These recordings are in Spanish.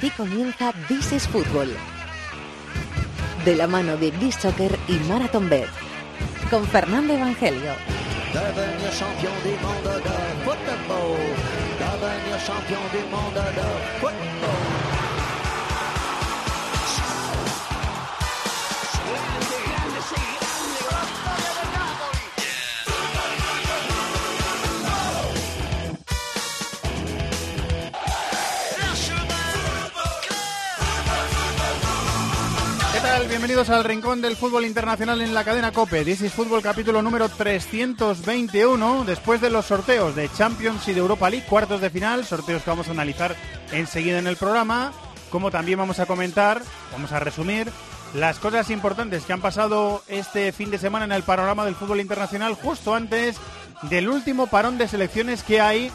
Aquí comienza This is Fútbol. De la mano de This Soccer y Marathon Bet. Con Fernando Evangelio. Du monde de football. Bienvenidos al Rincón del Fútbol Internacional en la cadena COPE. This is Fútbol capítulo número 321, después de los sorteos de Champions y de Europa League, cuartos de final, sorteos que vamos a analizar enseguida en el programa, como también vamos a comentar, vamos a resumir las cosas importantes que han pasado este fin de semana en el panorama del fútbol internacional, justo antes del último parón de selecciones que hay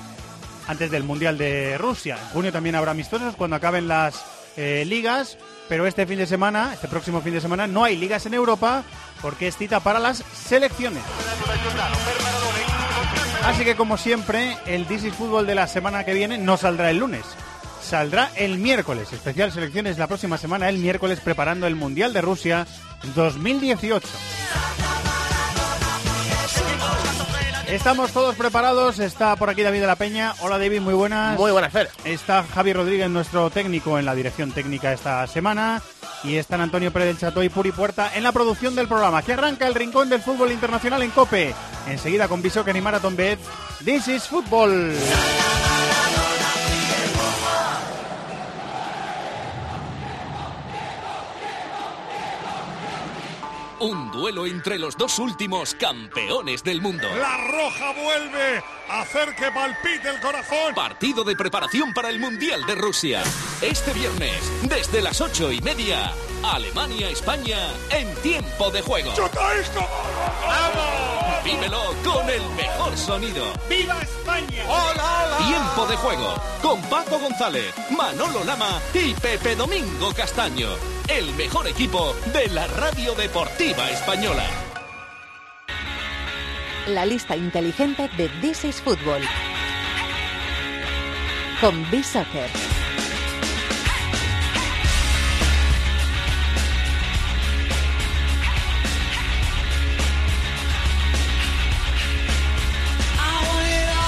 antes del Mundial de Rusia. En junio también habrá amistosos cuando acaben las eh, ligas, pero este fin de semana, este próximo fin de semana, no hay ligas en Europa porque es cita para las selecciones. Así que como siempre, el is Fútbol de la semana que viene no saldrá el lunes. Saldrá el miércoles. Especial selecciones la próxima semana, el miércoles, preparando el Mundial de Rusia 2018. Estamos todos preparados. Está por aquí David de la Peña. Hola David, muy buenas. Muy buenas, Fer. Está Javi Rodríguez, nuestro técnico en la dirección técnica esta semana. Y están Antonio Pérez del Chato y Puri Puerta en la producción del programa. Que arranca el rincón del fútbol internacional en Cope. Enseguida con Bishoken y Marathon Bet. This is Football. Un duelo entre los dos últimos campeones del mundo. La roja vuelve a hacer que palpite el corazón. Partido de preparación para el Mundial de Rusia. Este viernes, desde las ocho y media, Alemania-España en tiempo de juego. ¡Chocaísco! ¡Vamos! Vívelo con el mejor sonido. ¡Viva España! ¡Hola, hola! Tiempo de juego con Paco González, Manolo Lama y Pepe Domingo Castaño. El mejor equipo de la radio deportiva española. La lista inteligente de This is Fútbol. Con B-Soccer.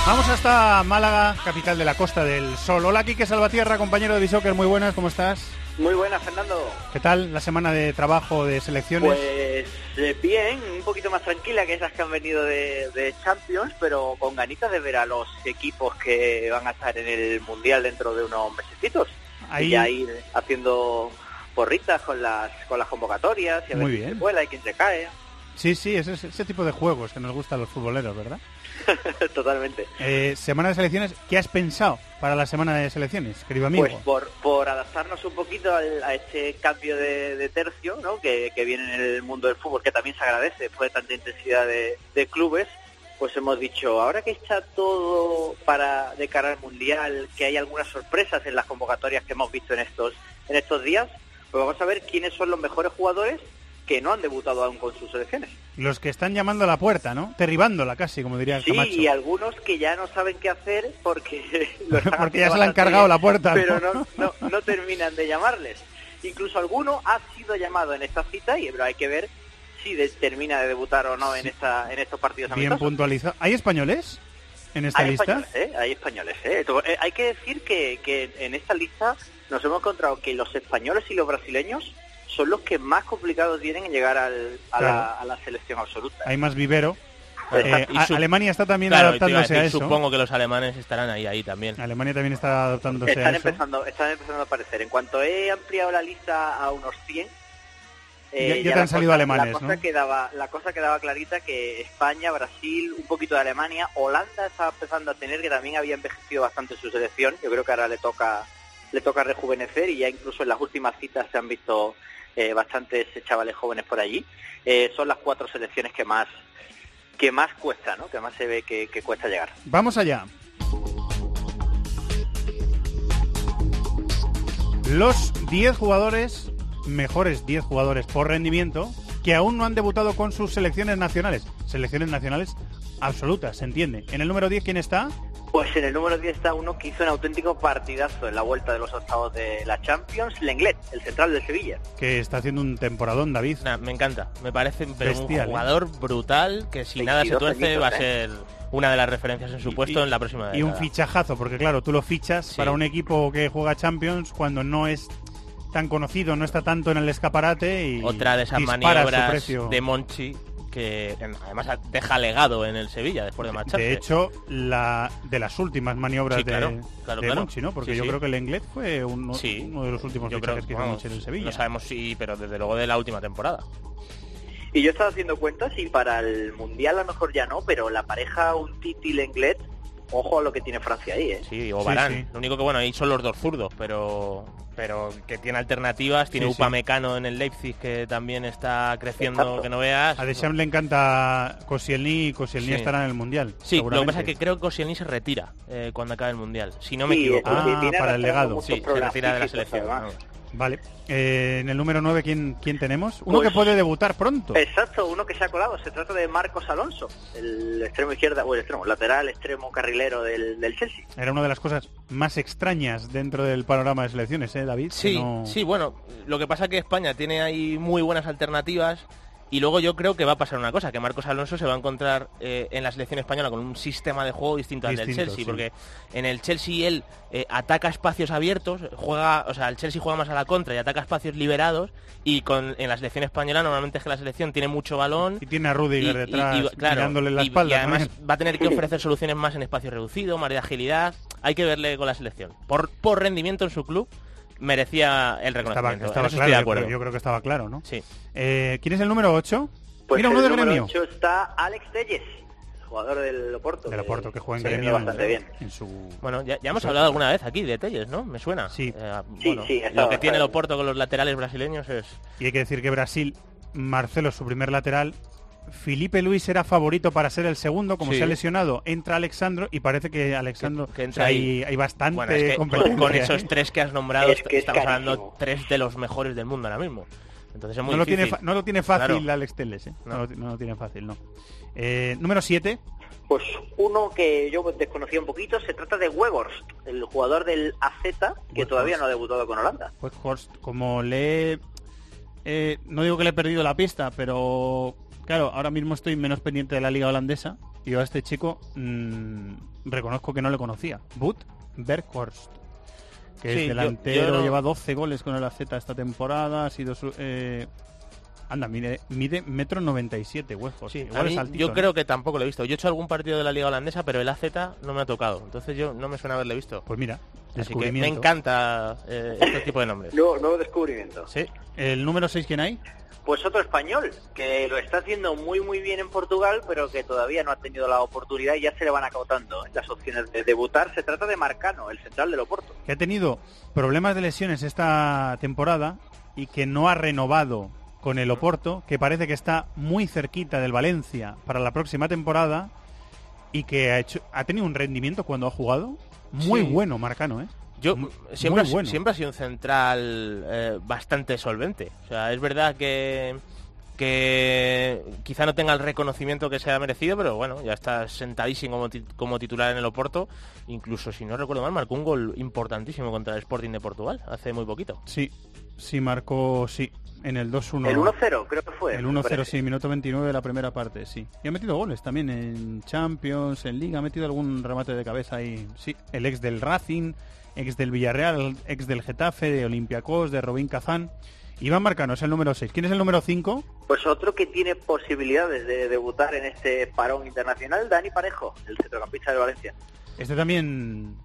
Vamos hasta Málaga, capital de la Costa del Sol. Hola, Quique Salvatierra, compañero de Bishoker. Muy buenas, ¿cómo estás? Muy buenas, Fernando. ¿Qué tal la semana de trabajo de selecciones? Pues eh, bien, un poquito más tranquila que esas que han venido de, de Champions, pero con ganitas de ver a los equipos que van a estar en el Mundial dentro de unos mesecitos. Ahí- Y ya ir haciendo porritas con las con las convocatorias y a Muy ver quién bien. se cuela y quién se cae. Sí, sí, ese, ese tipo de juegos que nos gustan los futboleros, ¿verdad? Totalmente. Eh, semana de selecciones, ¿qué has pensado para la semana de selecciones, querido amigo? Pues por, por adaptarnos un poquito al- a este cambio de, de tercio ¿no? que, que viene en el mundo del fútbol, que también se agradece después de tanta intensidad de, de clubes, pues hemos dicho, ahora que está todo para de cara al Mundial, que hay algunas sorpresas en las convocatorias que hemos visto en estos, en estos días, pues vamos a ver quiénes son los mejores jugadores que no han debutado aún con sus selecciones. Los que están llamando a la puerta, ¿no? Derribándola casi, como diría Sí, Camacho. y algunos que ya no saben qué hacer porque, Porque ya se le han cargado bien, la puerta. Pero no, no, no terminan de llamarles. Incluso alguno ha sido llamado en esta cita, y pero hay que ver si de- termina de debutar o no en esta en estos partidos Bien amistosos. puntualizado. ¿Hay españoles en esta Hay lista? españoles, ¿eh? Hay españoles, ¿eh? Eh, Hay que decir que, que en esta lista nos hemos encontrado que los españoles y los brasileños son los que más complicados tienen en llegar al- a, la, a la selección absoluta. Hay más vivero. Exacto. Eh, Y Alemania está también Claro, a adaptándose a, eso. Supongo que los alemanes estarán ahí, ahí también. Alemania también está adaptándose Están a eso. empezando, están empezando a aparecer. En cuanto he ampliado la lista a unos 100, Ya- ya te la han salido alemanes, la cosa ¿no? quedaba, la cosa quedaba clarita que España, Brasil, un poquito de Alemania, Holanda estaba empezando a tener que también había envejecido bastante su selección. Yo creo que ahora le toca le toca rejuvenecer y ya incluso en las últimas citas se han visto eh, bastantes chavales jóvenes por allí. Eh, son las cuatro selecciones que más que más cuesta, ¿no? Que más se ve que, cuesta llegar. Vamos allá. Los 10 jugadores, mejores 10 jugadores por rendimiento, que aún no han debutado con sus selecciones nacionales. Selecciones nacionales absolutas, se entiende. En el número 10, ¿quién está? Pues en el número 10 está uno que hizo un auténtico partidazo en la vuelta de los octavos de la Champions, Lenglet, el central de Sevilla. Que está haciendo un temporadón, David. Nah, me encanta, me parece Bestial, un ¿eh? jugador brutal que si nada se 22 tuerce va a ¿eh? ser una de las referencias en su puesto Y- en la próxima Y un década. fichajazo, porque claro, tú lo fichas Sí. para un equipo que juega Champions cuando no es tan conocido, no está tanto en el escaparate y Otra de esas maniobras de Monchi que además deja legado en el Sevilla después de marcharse. De hecho, la de las últimas maniobras Sí, claro, de, claro, de claro. Monchi, ¿no? Porque Sí, yo sí. creo que el Englet fue uno, Sí. uno de los últimos yo creo fichajes que hizo Monchi en el Sevilla. No sabemos si, pero desde luego de la última temporada. Y yo estaba haciendo cuentas y para el Mundial a lo mejor ya no, pero la pareja un Titi Lenglet, ojo a lo que tiene Francia ahí, ¿eh? Sí, o sí. Lo único que bueno, ahí son los dos zurdos, pero pero que tiene alternativas, tiene Sí, sí. Upamecano en el Leipzig que también está creciendo Exacto. que no veas. A Deschamps le encanta Koscielny y Koscielny Sí. estará en el Mundial. Sí, lo que pasa es que creo que Koscielny se retira eh, cuando acabe el Mundial, si no me equivoco. Ah, eh, tiene para el legado. Sí, se retira de la selección. Vale. Eh, en el número 9, ¿quién, ¿quién tenemos? Uno Pues- que puede debutar pronto. Exacto, uno que se ha colado. Se trata de Marcos Alonso, el extremo izquierda, o el extremo, lateral, extremo carrilero del, del Chelsea. Era una de las cosas más extrañas dentro del panorama de selecciones, ¿eh, David? Sí, no- sí, bueno, lo que pasa es que España tiene ahí muy buenas alternativas y luego yo creo que va a pasar una cosa, que Marcos Alonso se va a encontrar eh, en la selección española con un sistema de juego distinto al del Chelsea, sí. porque en el Chelsea él eh, ataca espacios abiertos, juega, o sea, el Chelsea juega más a la contra y ataca espacios liberados y con en la selección española normalmente es que la selección tiene mucho balón Y tiene a Rudiger y- detrás y, claro, mirándole la y- espalda. y además también. va a tener que ofrecer soluciones más en espacio reducido, más de agilidad. Hay que verle con la selección. Por, por rendimiento en su club, merecía el Estaba, reconocimiento. En estaba eso claro, estoy de yo acuerdo. creo, yo creo que estaba claro, ¿no? Sí. Eh, ¿Quién es el número 8? Pues Mira, en uno de el número Gremio. 8 está Alex Telles, jugador del Oporto. Del Oporto, que juega en Gremio. bastante bien. En su... Bueno, ya, ya hemos hablado alguna vez aquí de Telles, ¿no? Me suena. Sí. Eh, Sí, bueno, sí, lo estaba- que tiene el estaba- Oporto con los laterales brasileños es... Y hay que decir que Brasil, Marcelo, su primer lateral, Felipe Luis era favorito para ser el segundo, como Sí. se ha lesionado, entra Alexandro y parece que Alexandro Que- que o entra sea, ahí. hay, hay bastante Bueno, es que con, competencia. con ¿eh? esos tres que has nombrado, Es que es estamos hablando tres de los mejores del mundo ahora mismo. Entonces es muy no, lo tiene, no lo tiene fácil Claro. Alex Teles, ¿eh? no. No. lo, no lo tiene fácil, no. Eh, número 7, Pues uno que yo desconocía un poquito, se trata de Weghorst, el jugador del AZ, que Weghorst. todavía no ha debutado con Holanda. pues Horst, como le he- eh, no digo que le he perdido la pista, pero claro, ahora mismo estoy menos pendiente de la liga holandesa y yo a este chico mm, reconozco que no le conocía. Boot Berghorst, que Sí, es yo- delantero, yo no- lleva 12 goles con el AZ esta temporada, ha sido su... eh, anda, mide, mide metro 97, Weghorst. Sí, Igual a mí es altito, yo ¿no? creo que tampoco lo he visto. Yo he hecho algún partido de la liga holandesa, pero el AZ no me ha tocado. Entonces yo no me suena haberle visto. Pues mira, Así que me encanta eh, este tipo de nombres. Nuevo, nuevo descubrimiento. Sí. ¿El número 6 quién hay? Pues otro español, que lo está haciendo muy muy bien en Portugal, pero que todavía no ha tenido la oportunidad y ya se le van acotando ¿eh? las opciones de debutar. Se trata de Marcano, el central del Oporto. que ha tenido problemas de lesiones esta temporada y que no ha renovado con el Oporto, que parece que está muy cerquita del Valencia para la próxima temporada y que ha, hecho, ha tenido un rendimiento cuando ha jugado muy Sí. bueno, Marcano, ¿eh? Yo siempre, ha- bueno. siempre ha sido un central eh, bastante solvente. O sea, es verdad que, que quizá no tenga el reconocimiento que se ha merecido, pero bueno, ya está sentadísimo como titular en el Oporto. Incluso, si no recuerdo mal, marcó un gol importantísimo contra el Sporting de Portugal hace muy poquito. Sí, sí marcó, sí, en el 2-1. El 1-0 creo que fue. El me 1-0, parece. sí, minuto 29 de la primera parte, sí. Y ha metido goles también en Champions, en Liga, ha metido algún remate de cabeza ahí. Sí, el ex del Racing, ex del Villarreal, ex del Getafe, de Olympiacos, de Robin Kazán. Iván Marcano es el número 6. ¿Quién es el número 5? Pues otro que tiene posibilidades de debutar en este parón internacional, Dani Parejo, el centrocampista del Valencia. Este también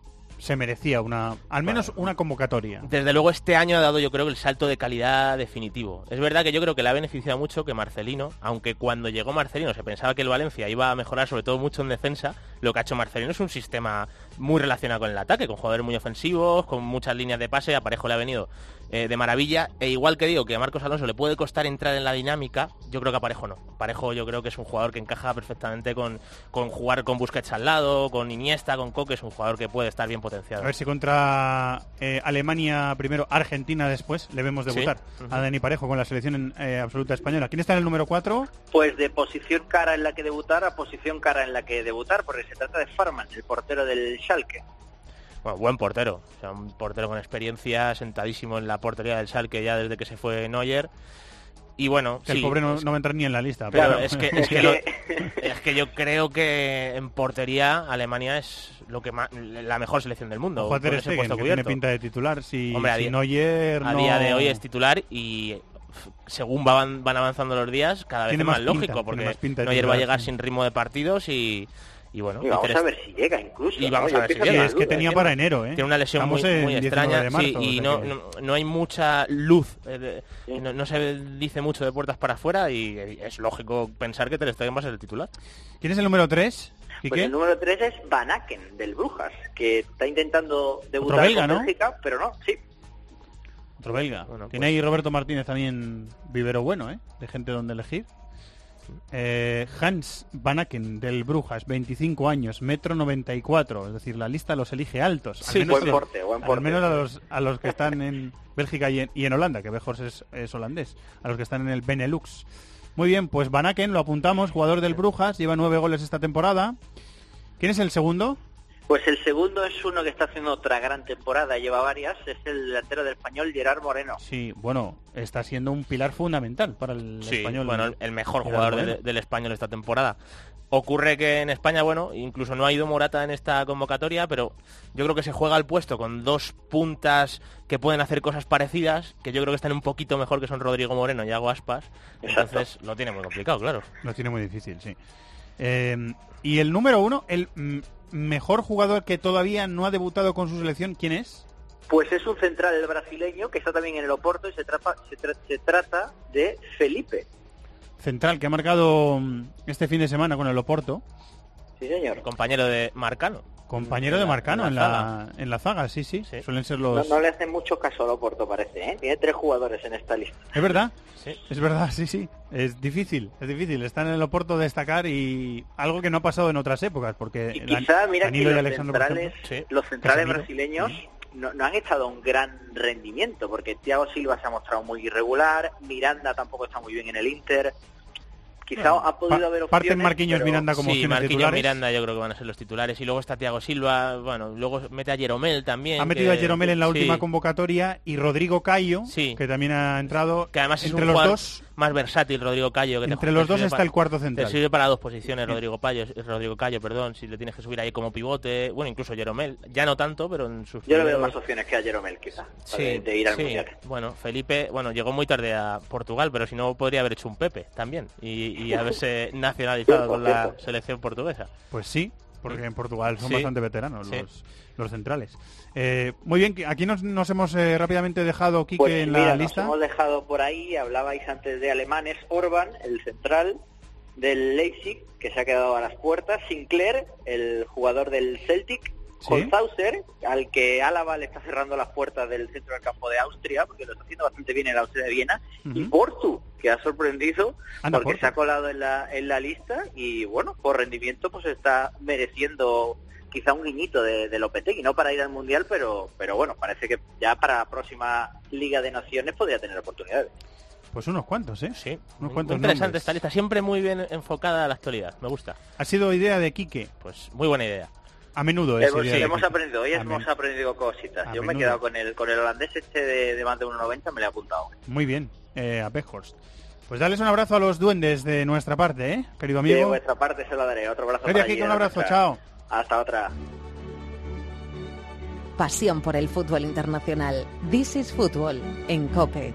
se merecía una, al menos una convocatoria. Desde luego este año ha dado yo creo que el salto de calidad definitivo. Es verdad que yo creo que le ha beneficiado mucho que Marcelino, aunque cuando llegó Marcelino se pensaba que el Valencia iba a mejorar sobre todo mucho en defensa, lo que ha hecho Marcelino es un sistema muy relacionado con el ataque, con jugadores muy ofensivos, con muchas líneas de pase, a Parejo le ha venido eh, de maravilla, e igual que digo que a Marcos Alonso le puede costar entrar en la dinámica, yo creo que a Parejo no. Parejo yo creo que es un jugador que encaja perfectamente con, con jugar con Busquets al lado, con Iniesta, con Coque, es un jugador que puede estar bien potenciado. A ver si contra eh, Alemania primero, Argentina después, le vemos Sí. debutar a Dani Parejo con la selección eh, absoluta española. ¿Quién está en el número 4? Pues de posición cara en la que debutar a posición cara en la que debutar, porque Se trata de Farman, el portero del Schalke. Bueno, buen portero, o sea, un portero con experiencia, sentadísimo en la portería del Schalke ya desde que se fue Neuer. Y bueno, Que el pobre no, no va a entrar ni en la lista. Claro, pero- es que, es, que lo- es que yo creo que en portería Alemania es lo que más, la mejor selección del mundo. Ojo a Ter Stegen, puesto que tiene pinta de titular. Si, Hombre, a si día- Neuer A no- día de hoy es titular y según van, van avanzando los días, cada vez Tiene es más, más pinta, lógico, porque más pinta de Neuer va a llegar sin ritmo de partidos y, y bueno, Y y vamos a ver si llega incluso. Y vamos ¿no? a ver si llega. es que tenía dudas, para ¿eh? enero, ¿eh? Tiene una lesión Estamos muy, en muy 19 extraña marzo, sí, y no, no, no hay mucha luz, eh, de- Sí. no, no se dice mucho de puertas para afuera y es lógico pensar que Ter Stegen va a ser el titular. ¿Quién es el número 3? Pues el número 3 es Van Aken, del Brujas, que está intentando debutar belga, con ¿no? Bélgica, pero no, sí. Otro belga. Bueno, Tiene pues- ahí Roberto Martínez también vivero bueno, ¿eh? De gente donde elegir. Eh, Hans Van Aken del Brujas, 25 años, metro 94, es decir, la lista los elige altos. Sí, menos buen porte, Al menos a los, a los que están en Bélgica y en, y en Holanda, que mejor es, es holandés, a los que están en el Benelux. Muy bien, pues Van Aken lo apuntamos, jugador del Brujas, lleva nueve goles esta temporada. ¿Quién es el segundo? Pues el segundo es uno que está haciendo otra gran temporada, lleva varias, es el delantero del español Gerard Moreno. Sí, bueno, está siendo un pilar fundamental para el Sí, español. bueno, el- el mejor Gerard jugador del, del español esta temporada. Ocurre que en España, bueno, incluso no ha ido Morata en esta convocatoria, pero yo creo que se juega al puesto con dos puntas que pueden hacer cosas parecidas, que yo creo que están un poquito mejor que son Rodrigo Moreno y Iago Aspas. Exacto. Entonces lo tiene muy complicado, claro. Lo tiene muy difícil, sí. Eh, y el número uno, el mm, mejor jugador que todavía no ha debutado con su selección, ¿quién es? Pues es un central brasileño que está también en el Oporto y se, trata- se, tra- se trata de Felipe. Central, que ha marcado mm, este fin de semana con el Oporto. Sí, señor. Compañero de Marcano. Compañero de Marcano en la, en la zaga, sí, sí. Sí. Suelen ser los... no le hacen mucho caso al Oporto, parece, ¿eh? Tiene tres jugadores en esta lista. Es verdad, Sí. es verdad, sí, sí. Es difícil, es difícil. Están en el Oporto destacar y algo que no ha pasado en otras épocas, porque Y quizá, mira que los centrales, ejemplo, Sí. los centrales Casemiro. brasileños no, no han estado a un gran rendimiento, porque Thiago Silva se ha mostrado muy irregular, Miranda tampoco está muy bien en el Inter. Quizá ha podido Pa- haber opciones, Parten Marquinhos pero- Miranda como sí, opciones Marquinhos titulares. Miranda yo creo que van a ser los titulares. Y luego está Thiago Silva, bueno, luego mete a Jeromel también. Ha metido que- a Jeromel en la sí, última convocatoria y Rodrigo Cayo, Sí. que también ha entrado. Que además es entre un los jugador dos, más versátil, Rodrigo Cayo. Que te- entre te los dos está para- el cuarto Te central. sirve para dos posiciones Rodrigo Cayo, Rodrigo Cayo, perdón, si le tienes que subir ahí como pivote, bueno, incluso Jeromel, ya no tanto, pero en sus Yo le veo más opciones que a Jeromel, quizá, Sí, de, de ir al sí. Mundial. Bueno, Felipe, bueno, llegó muy tarde a Portugal, pero si no podría haber hecho un Pepe también y, y haberse nacionalizado con la selección portuguesa. Pues sí, porque en Portugal son Sí. bastante veteranos Sí. los, los centrales. Eh, muy bien, aquí nos, nos hemos eh, rápidamente dejado, Quique, Pues en mira, la nos lista. hemos dejado por ahí, hablabais antes de alemanes, Orban, el central del Leipzig, que se ha quedado a las puertas, Sinclair, el jugador del Celtic, Sí. Holzhauser, al que Álava le está cerrando las puertas del centro del campo de Austria, porque lo está haciendo bastante bien en la Austria de Viena, y. Portu, que ha sorprendido Anda, porque Portu. se ha colado en la, en la lista y bueno, por rendimiento pues está mereciendo quizá un guiñito de, de Lopetegui, no para ir al Mundial, pero, pero bueno, parece que ya para la próxima Liga de Naciones podría tener oportunidades. Pues unos cuantos, ¿eh? Sí, Unos cuantos muy interesante nombres. esta lista, siempre muy bien enfocada a la actualidad, me gusta. Ha sido idea de Quique. Pues muy buena idea. A menudo es hemos idea de hemos aprendido, hoy A hemos men- aprendido cositas. a Yo me he quedado con el, con el holandés este de, de más de 1,90, me lo he apuntado. Muy bien, eh, a Beckhorst. Pues darles un abrazo a los duendes de nuestra parte, ¿eh? Querido De amigo. vuestra parte se lo daré. Otro abrazo para allí, un abrazo, nuestra- chao. Hasta otra. Pasión por el fútbol internacional. This is Football en Cope.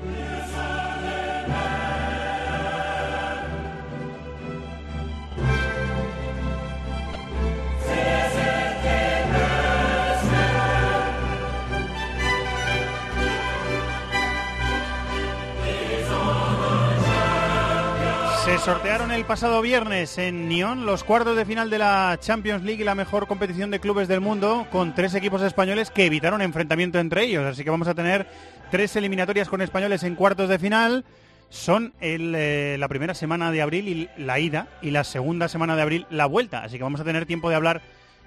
Sortearon el pasado viernes en Nyon los cuartos de final de la Champions League la mejor competición de clubes del mundo con tres equipos españoles que evitaron enfrentamiento entre ellos. Así que vamos a tener tres eliminatorias con españoles en cuartos de final. Son eh, la primera semana de abril y la ida y la segunda semana de abril la vuelta. Así que vamos a tener tiempo de hablar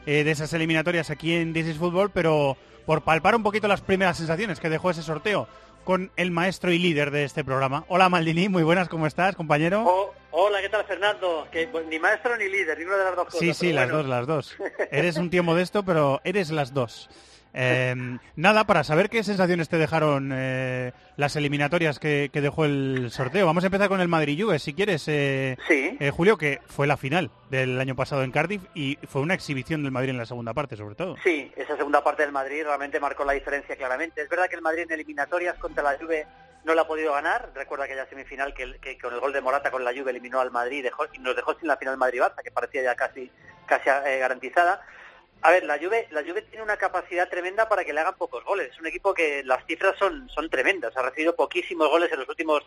eh, de esas eliminatorias aquí en This is Football, pero por palpar un poquito las primeras sensaciones que dejó ese sorteo. Con el maestro y líder de este programa. Hola Maldini, muy buenas, ¿cómo estás, compañero? Oh, hola, ¿qué tal, Fernando? Que, pues, ni maestro ni líder, ninguna de las dos cosas. Sí, sí, las dos, las dos. Eres un tío modesto, pero eres las dos. Eh, nada, para saber qué sensaciones te dejaron eh, las eliminatorias que, dejó el sorteo. Vamos a empezar con el Madrid-Juve, si quieres, eh, sí. Julio, que fue la final del año pasado en Cardiff y fue una exhibición del Madrid en la segunda parte, sobre todo. Sí, esa segunda parte del Madrid realmente marcó la diferencia claramente. Es verdad que el Madrid en eliminatorias contra la Juve no la ha podido ganar. Recuerda aquella semifinal que, con el gol de Morata con la Juve eliminó al Madrid y, nos dejó sin la final Madrid-Barça, que parecía ya casi, casi garantizada. A ver, la Juve, la Juve tiene una capacidad tremenda para que le hagan pocos goles. Es un equipo que las cifras son, son tremendas. Ha recibido poquísimos goles en los últimos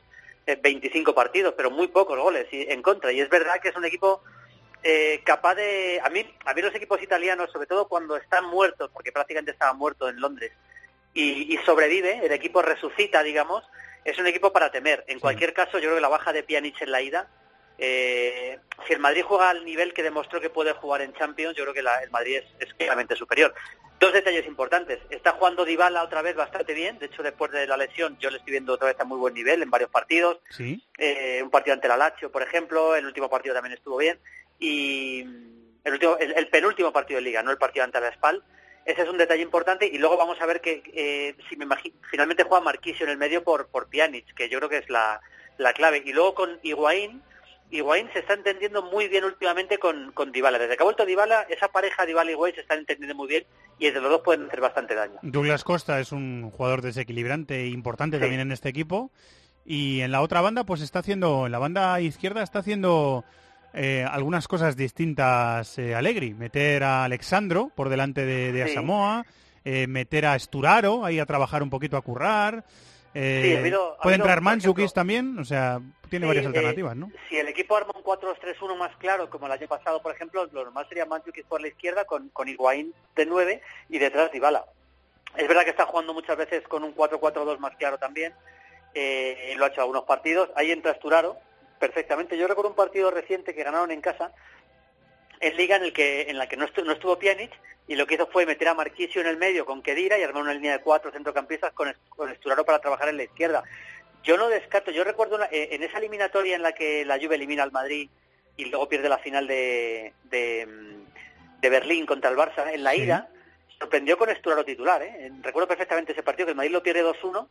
25 eh, partidos, pero muy pocos goles en contra. Y es verdad que es un equipo eh, capaz de... A mí, a mí los equipos italianos, sobre todo cuando están muertos, porque prácticamente estaban muertos en Londres, y, sobrevive, el equipo resucita, digamos, es un equipo para temer. En cualquier caso, yo creo que la baja de Pjanic en la ida eh, si el Madrid juega al nivel que demostró que puede jugar en Champions, yo creo que el Madrid es, claramente superior. Dos detalles importantes. Está jugando Dybala otra vez bastante bien. De hecho, después de la lesión, yo le estoy viendo otra vez a muy buen nivel en varios partidos. ¿Sí? Eh, un partido ante la Lazio, por ejemplo. El último partido también estuvo bien. Y el, último, el, penúltimo partido de Liga, no el partido ante la Spal. Ese es un detalle importante. Y luego vamos a ver que eh, si me imagino, finalmente juega Marquisio en el medio por, por Pjanic, que yo creo que es la, la clave. Y luego con Higuaín Higuaín se está entendiendo muy bien últimamente con, con Dybala. Desde que ha vuelto Dybala, esa pareja Dybala y Higuaín se están entendiendo muy bien y entre los dos pueden hacer bastante daño. Douglas Costa es un jugador desequilibrante e importante también en este equipo. Y en la otra banda, pues está haciendo, en la banda izquierda está haciendo eh, algunas cosas distintas eh, Allegri. Meter a Alexandro por delante de, Asamoa, eh, meter a Esturaro ahí a trabajar un poquito a currar. Eh, puede entrar Manchukis también, o sea, tiene varias eh, alternativas, ¿no? Si el equipo arma un 4-2-3-1 más claro, como el año pasado, por ejemplo, lo normal sería Manchukis por la izquierda con, con Higuaín de 9 y detrás Dybala. Es verdad que está jugando muchas veces con un 4-4-2 más claro también, eh, lo ha hecho algunos partidos. Ahí entra Esturaro perfectamente. Yo recuerdo un partido reciente que ganaron en casa, en Liga, en el que en la que no estuvo, no estuvo Pjanic, y lo que hizo fue meter a Marquisio en el medio con Kedira y armar una línea de cuatro centrocampistas con, con Esturaro para trabajar en la izquierda. Yo no descarto, yo recuerdo eh, en esa eliminatoria en la que la Juve elimina al Madrid y luego pierde la final de, de, Berlín contra el Barça, en la ida, sorprendió con Esturaro titular. ¿eh? Recuerdo perfectamente ese partido, que el Madrid lo pierde 2-1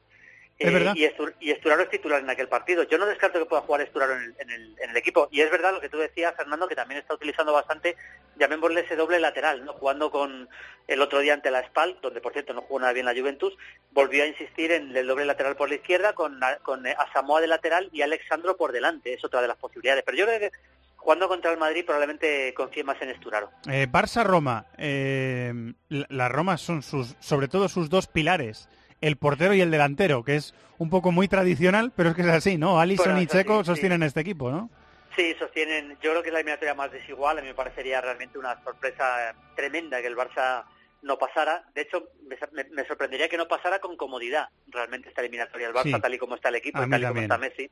eh, y, Esturaro es titular en aquel partido. Yo no descarto que pueda jugar Esturaro en el, equipo. Y es verdad lo que tú decías, Fernando, que también está utilizando bastante, llamémosle ese doble lateral, no jugando con el otro día ante la Spal, donde por cierto no jugó nada bien la Juventus, volvió a insistir en el doble lateral por la izquierda con, con Asamoa de lateral y Alexandro por delante. Es otra de las posibilidades. Pero yo creo que jugando contra el Madrid probablemente confíe más en Esturaro. Eh, Barça-Roma. Eh, las Romas son sus, sobre todo sus dos pilares el portero y el delantero, que es un poco muy tradicional, pero es que es así, ¿no? Alisson y Checo sostienen este equipo, ¿no? Sí, sostienen. Yo creo que es la eliminatoria más desigual. A mí me parecería realmente una sorpresa tremenda que el Barça no pasara. De hecho, me, sorprendería que no pasara con comodidad realmente esta eliminatoria el Barça, tal y como está el equipo, tal y como está Messi.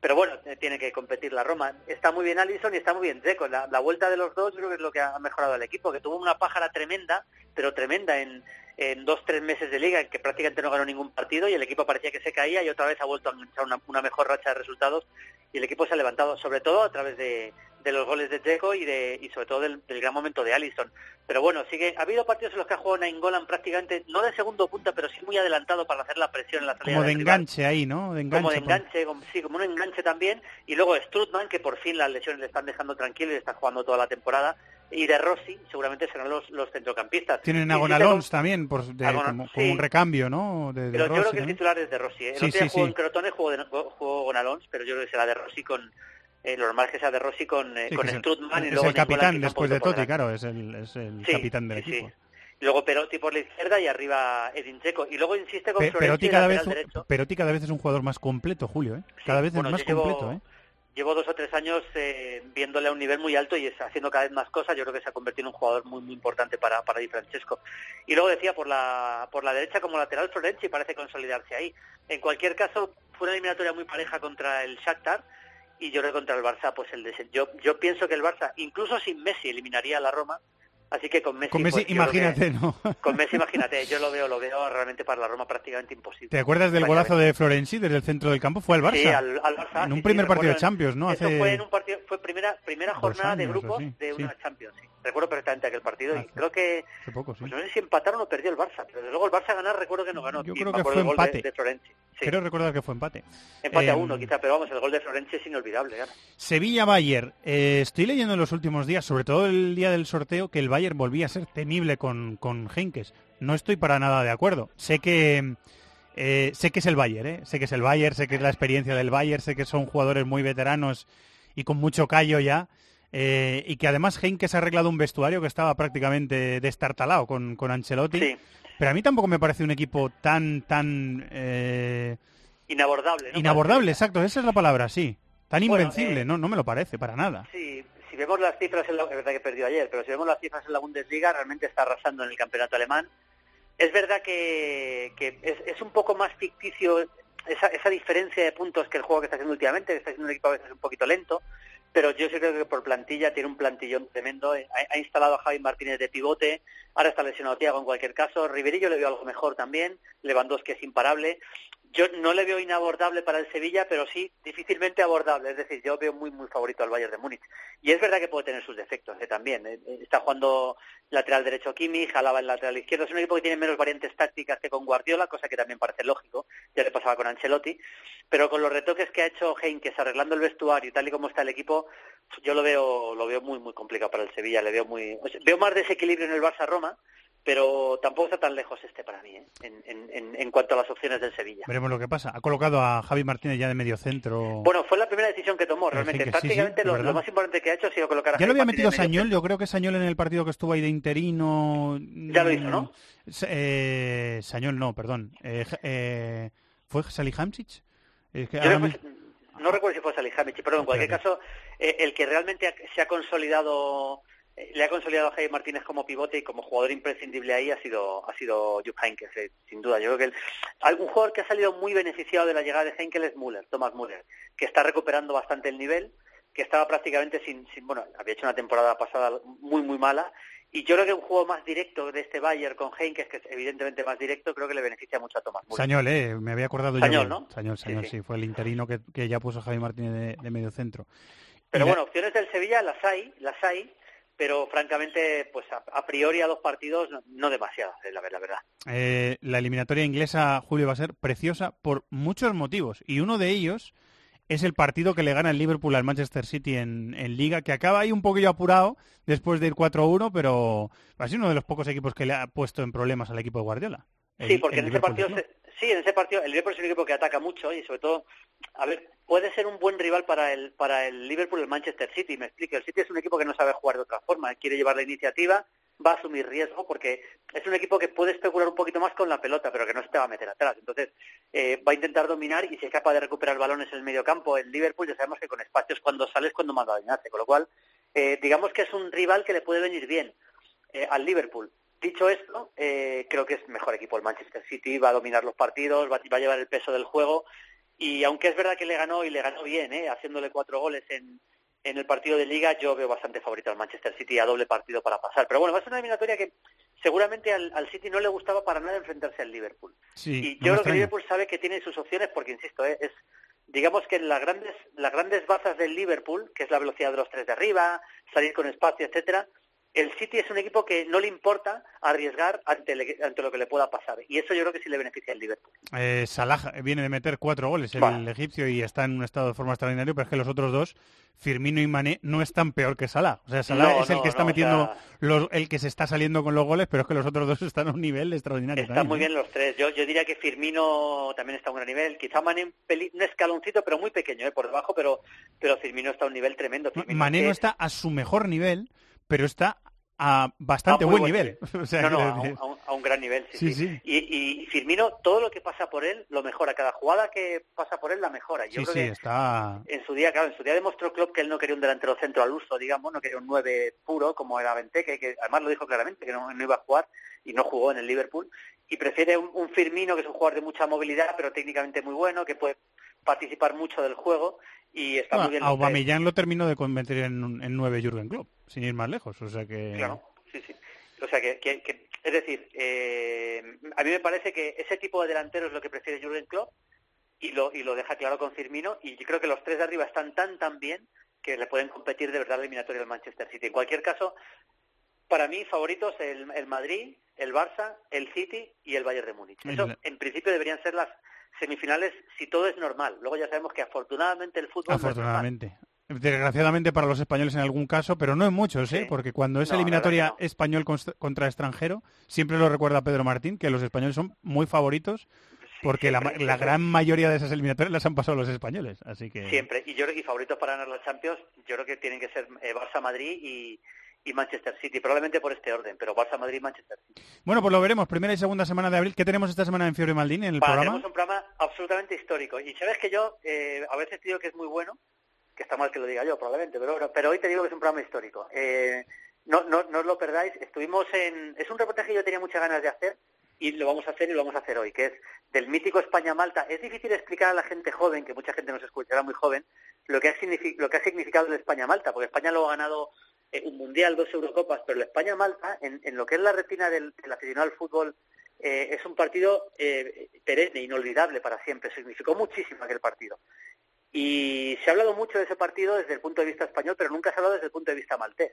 Pero bueno, tiene que competir la Roma. Está muy bien Alisson y está muy bien Checo. La, vuelta de los dos creo que es lo que ha mejorado el equipo, que tuvo una pájara tremenda, pero tremenda en, en dos, tres meses de liga en que prácticamente no ganó ningún partido y el equipo parecía que se caía y otra vez ha vuelto a enganchar una, mejor racha de resultados y el equipo se ha levantado, sobre todo a través de, los goles de Dzeko y, de, y sobre todo del, gran momento de Allison. Pero bueno, sigue, ha habido partidos en los que ha jugado Nainggolan prácticamente, no de segundo punta, pero sí muy adelantado para hacer la presión en la salida. Como de enganche ahí, ¿no? De enganche, como de enganche, sí, como un enganche también. Y luego Strutman, que por fin las lesiones le están dejando tranquilo y está jugando toda la temporada y de Rossi seguramente serán los, los centrocampistas. Tienen a Gonalons también por, como, un recambio, ¿no? De, pero yo creo que el titular es de Rossi. ¿eh? El otro día jugó en Crotone, jugó, de, jugó Gonalons, pero yo creo que será de Rossi con... Eh, lo normal es que sea de Rossi con, eh, con Strutman. Es, y luego el capitán después de Totti, claro, es el, es el capitán del equipo. Luego Perotti por la izquierda y arriba Edin Checo. Y luego insiste con Pe Perotti cada vez Perotti cada vez es un jugador más completo, Julio. ¿eh? Cada vez es más completo. ¿eh? llevo dos o tres años eh, viéndole a un nivel muy alto y está haciendo cada vez más cosas. Yo creo que se ha convertido en un jugador muy muy importante para, para Di Francesco. Y luego decía, por la, por la derecha como lateral Florenzi parece consolidarse ahí. En cualquier caso, fue una eliminatoria muy pareja contra el Shakhtar y yo creo que contra el Barça, pues el yo, yo pienso que el Barça, incluso sin Messi, eliminaría a la Roma Así que con Messi, Con Messi, pues, que- imagínate, ¿no? Con Messi, imagínate, yo lo veo, lo veo realmente para la Roma prácticamente imposible. ¿Te acuerdas del golazo de Florenzi desde el centro del campo? Fue al Barça. Sí, al, al Barça. En un sí, primer partido de. Champions, ¿no? Eso fue en un partido, fue primera primera jornada de años grupos de una Champions. sí. Recuerdo perfectamente aquel partido y creo que Hace poco, pues no sé si empataron o perdió el Barça, pero desde luego el Barça ganar recuerdo que no ganó. Yo creo que fue gol de- empate. De, Florenzi. Quiero recordar que fue empate. empate a Eh, uno quizá, pero vamos, el gol de Florenzi es inolvidable. Sevilla-Bayern. Eh, estoy leyendo en los últimos días, sobre todo el día del sorteo, que el Bayern volvía a ser temible con, con Henkes. No estoy para nada de acuerdo. Sé que eh, sé que es el Bayern, ¿eh? sé que es el Bayern, sé que es la experiencia del Bayern, sé que son jugadores muy veteranos y con mucho callo ya. eh, y que además Henkes ha arreglado un vestuario que estaba prácticamente destartalado con, con Ancelotti. Sí, Pero a mí tampoco me parece un equipo tan, tan eh, inabordable. ¿no? inabordable, exacto, esa es la palabra, sí. Tan Bueno, invencible, eh, no, no me lo parece, para nada. Sí, si vemos las cifras, en la, es verdad que perdió ayer, pero si vemos las cifras en la Bundesliga, realmente está arrasando en el campeonato alemán. Es verdad que, que es, es un poco más ficticio esa, esa diferencia de puntos que el juego que está haciendo últimamente, que está siendo un equipo a veces un poquito lento, pero yo sí creo que por plantilla tiene un plantillón tremendo. Ha, ha instalado a Javi Martínez de pivote, ahora está lesionado Thiago en cualquier caso. Riverillo le veo algo mejor también, Lewandowski es imparable. Yo no le veo inabordable para el Sevilla, pero sí difícilmente abordable. Es decir, yo veo muy, muy favorito al Bayern de Múnich. Y es verdad que puede tener sus defectos eh, también. Eh, eh, Está jugando lateral derecho Kimi, jalaba el lateral izquierdo. Es un equipo que tiene menos variantes tácticas que con Guardiola, cosa que también parece lógico. Ya le pasaba con Ancelotti. Pero con los retoques que ha hecho Heinkes arreglando el vestuario y tal y como está el equipo, yo lo veo lo veo muy, muy complicado para el Sevilla. Le veo muy o sea, veo más desequilibrio en el Barça-Roma, pero tampoco está tan lejos este para mí, ¿eh? en, en- en- cuanto a las opciones del Sevilla. Veremos lo que pasa. Ha colocado a Javi Martínez ya de medio centro. Bueno, fue la primera decisión que tomó, realmente. que sí, sí, Prácticamente lo, más importante que ha hecho ha sido colocar a ya lo había Martínez metido Sañol, yo creo que Sañol en el partido que estuvo ahí de interino. Ya lo hizo, ¿no? mm, eh, Sañol no, perdón. Eh, eh, ¿Fue Salihamidzic? Es que ahora no recuerdo si fue Salihamidzic, pero en cualquier Espérate. caso, eh, el que realmente se ha consolidado, le ha consolidado a Javi Martínez como pivote y como jugador imprescindible ahí ha sido ha sido Jupp Heynckes, eh, sin duda. Yo creo que el- algún jugador que ha salido muy beneficiado de la llegada de Heynckes es Müller, Thomas Müller, que está recuperando bastante el nivel, que estaba prácticamente sin, sin bueno, había hecho una temporada pasada muy muy mala y yo creo que un juego más directo de este Bayern con Heynckes, que es evidentemente más directo, creo que le beneficia mucho a Thomas Müller. Sañol, eh, me había acordado Sañol, yo. ¿no? Sañol, Sañol, sí. sí, fue el interino que, que ya puso Javi Martínez de, de medio centro. Pero Y la- bueno, opciones del Sevilla las hay, las hay, pero francamente, pues a, a priori a los partidos no, no demasiadas, eh, la, la verdad. Eh, la eliminatoria inglesa, Julio, va a ser preciosa por muchos motivos. Y uno de ellos es el partido que le gana el Liverpool al Manchester City en, en Liga, que acaba ahí un poquillo apurado después de ir 4-1, pero ha sido uno de los pocos equipos que le ha puesto en problemas al equipo de Guardiola. sí, porque en ese partido, se- sí, en ese partido el Liverpool es un equipo que ataca mucho y sobre todo, a ver, puede ser un buen rival para el para el Liverpool el Manchester City. Me explico, el City es un equipo que no sabe jugar de otra forma, quiere llevar la iniciativa, va a asumir riesgo porque es un equipo que puede especular un poquito más con la pelota, pero que no se te va a meter atrás. Entonces, eh, va a intentar dominar y si es capaz de recuperar balones en el medio campo, el Liverpool ya sabemos que con espacios cuando sales cuando más daño hace, con lo cual, eh, digamos que es un rival que le puede venir bien eh, al Liverpool. Dicho esto, eh, creo que es mejor equipo el Manchester City, va a dominar los partidos, va, va a llevar el peso del juego y aunque es verdad que le ganó y le ganó bien, eh, haciéndole cuatro goles en, en el partido de liga, yo veo bastante favorito al Manchester City a doble partido para pasar. Pero bueno, va a ser una eliminatoria que seguramente al, al City no le gustaba para nada enfrentarse al Liverpool. Sí, y no yo creo que. Liverpool sabe que tiene sus opciones porque, insisto, eh, es digamos que las grandes las grandes bazas del Liverpool, que es la velocidad de los tres de arriba, salir con espacio, etcétera, el City es un equipo que no le importa arriesgar ante, le- ante lo que le pueda pasar. Y eso yo creo que sí le beneficia al Liverpool. Eh, Salah viene de meter cuatro goles el Vale. egipcio y está en un estado de forma extraordinario, pero es que los otros dos, Firmino y Mané, no están peor que Salah. O sea, Salah No, es el no, que está no, o metiendo sea- los, el que se está saliendo con los goles, pero es que los otros dos están a un nivel extraordinario. Están también, muy ¿eh? bien los tres. Yo, yo diría que Firmino también está a un gran nivel. Quizá Mané un, peli- un escaloncito, pero muy pequeño, ¿eh? por debajo, pero, pero Firmino está a un nivel tremendo. Firmino Mané que no es- está a su mejor nivel, pero está a bastante a muy buen nivel. O sea, no, no, a un, a un- a un gran nivel, sí, Sí, sí. sí. Y, y Firmino, todo lo que pasa por él, lo mejora. Cada jugada que pasa por él, la mejora. Yo creo que está... en su día, claro, en su día demostró Klopp que él no quería un delantero centro al uso, digamos, no quería un 9 puro como era Benteke, que además lo dijo claramente, que no, no iba a jugar y no jugó en el Liverpool, y prefiere un, un Firmino, que es un jugador de mucha movilidad, pero técnicamente muy bueno, que puede participar mucho del juego y está muy bien. a. Aubameyang lo terminó de convertir en, en nueve Jürgen Klopp, sin ir más lejos. O sea que... Claro, Sí, sí. O sea, que, que- que- es decir, eh, a mí me parece que ese tipo de delantero es lo que prefiere Jurgen Klopp y lo, y lo deja claro con Firmino y yo creo que los tres de arriba están tan tan bien que le pueden competir de verdad la eliminatoria del Manchester City. En cualquier caso, para mí favoritos el, el Madrid, el Barça, el City y el Bayern de Múnich. Eso en principio deberían ser las semifinales si todo es normal. Luego ya sabemos que afortunadamente el fútbol no es normal. Afortunadamente. Desgraciadamente para los españoles en algún caso, pero no en muchos, ¿eh? Sí. porque cuando es No, eliminatoria no. español contra extranjero, siempre lo recuerda Pedro Martín, que los españoles son muy favoritos, porque la, la gran mayoría de esas eliminatorias las han pasado los españoles. Así que Siempre. Y yo creo que favoritos para ganar la Champions, yo creo que tienen que ser eh, Barça, Madrid y, y Manchester City. Probablemente por este orden, pero Barça, Madrid Manchester City. Bueno, pues lo veremos. Primera y segunda semana de abril. ¿Qué tenemos esta semana en Fiebre Maldini en el programa? tenemos un programa absolutamente histórico. Y sabes que yo eh, a veces te digo que es muy bueno, que está mal que lo diga yo probablemente, pero, pero hoy te digo que es un programa histórico. Eh, no, no, no os lo perdáis. Estuvimos en... Es un reportaje que yo tenía muchas ganas de hacer y lo vamos a hacer y lo vamos a hacer hoy, que es del mítico España-Malta. Es difícil explicar a la gente joven, que mucha gente nos escuchará muy joven, lo que ha, lo que ha significado el España-Malta, porque España luego ha ganado eh, un Mundial, dos Eurocopas, pero el España-Malta, en, en lo que es la retina del, del aficionado al fútbol, eh, es un partido eh, perenne, inolvidable para siempre. Significó muchísimo aquel partido. Y se ha hablado mucho de ese partido desde el punto de vista español, pero nunca se ha hablado desde el punto de vista maltés.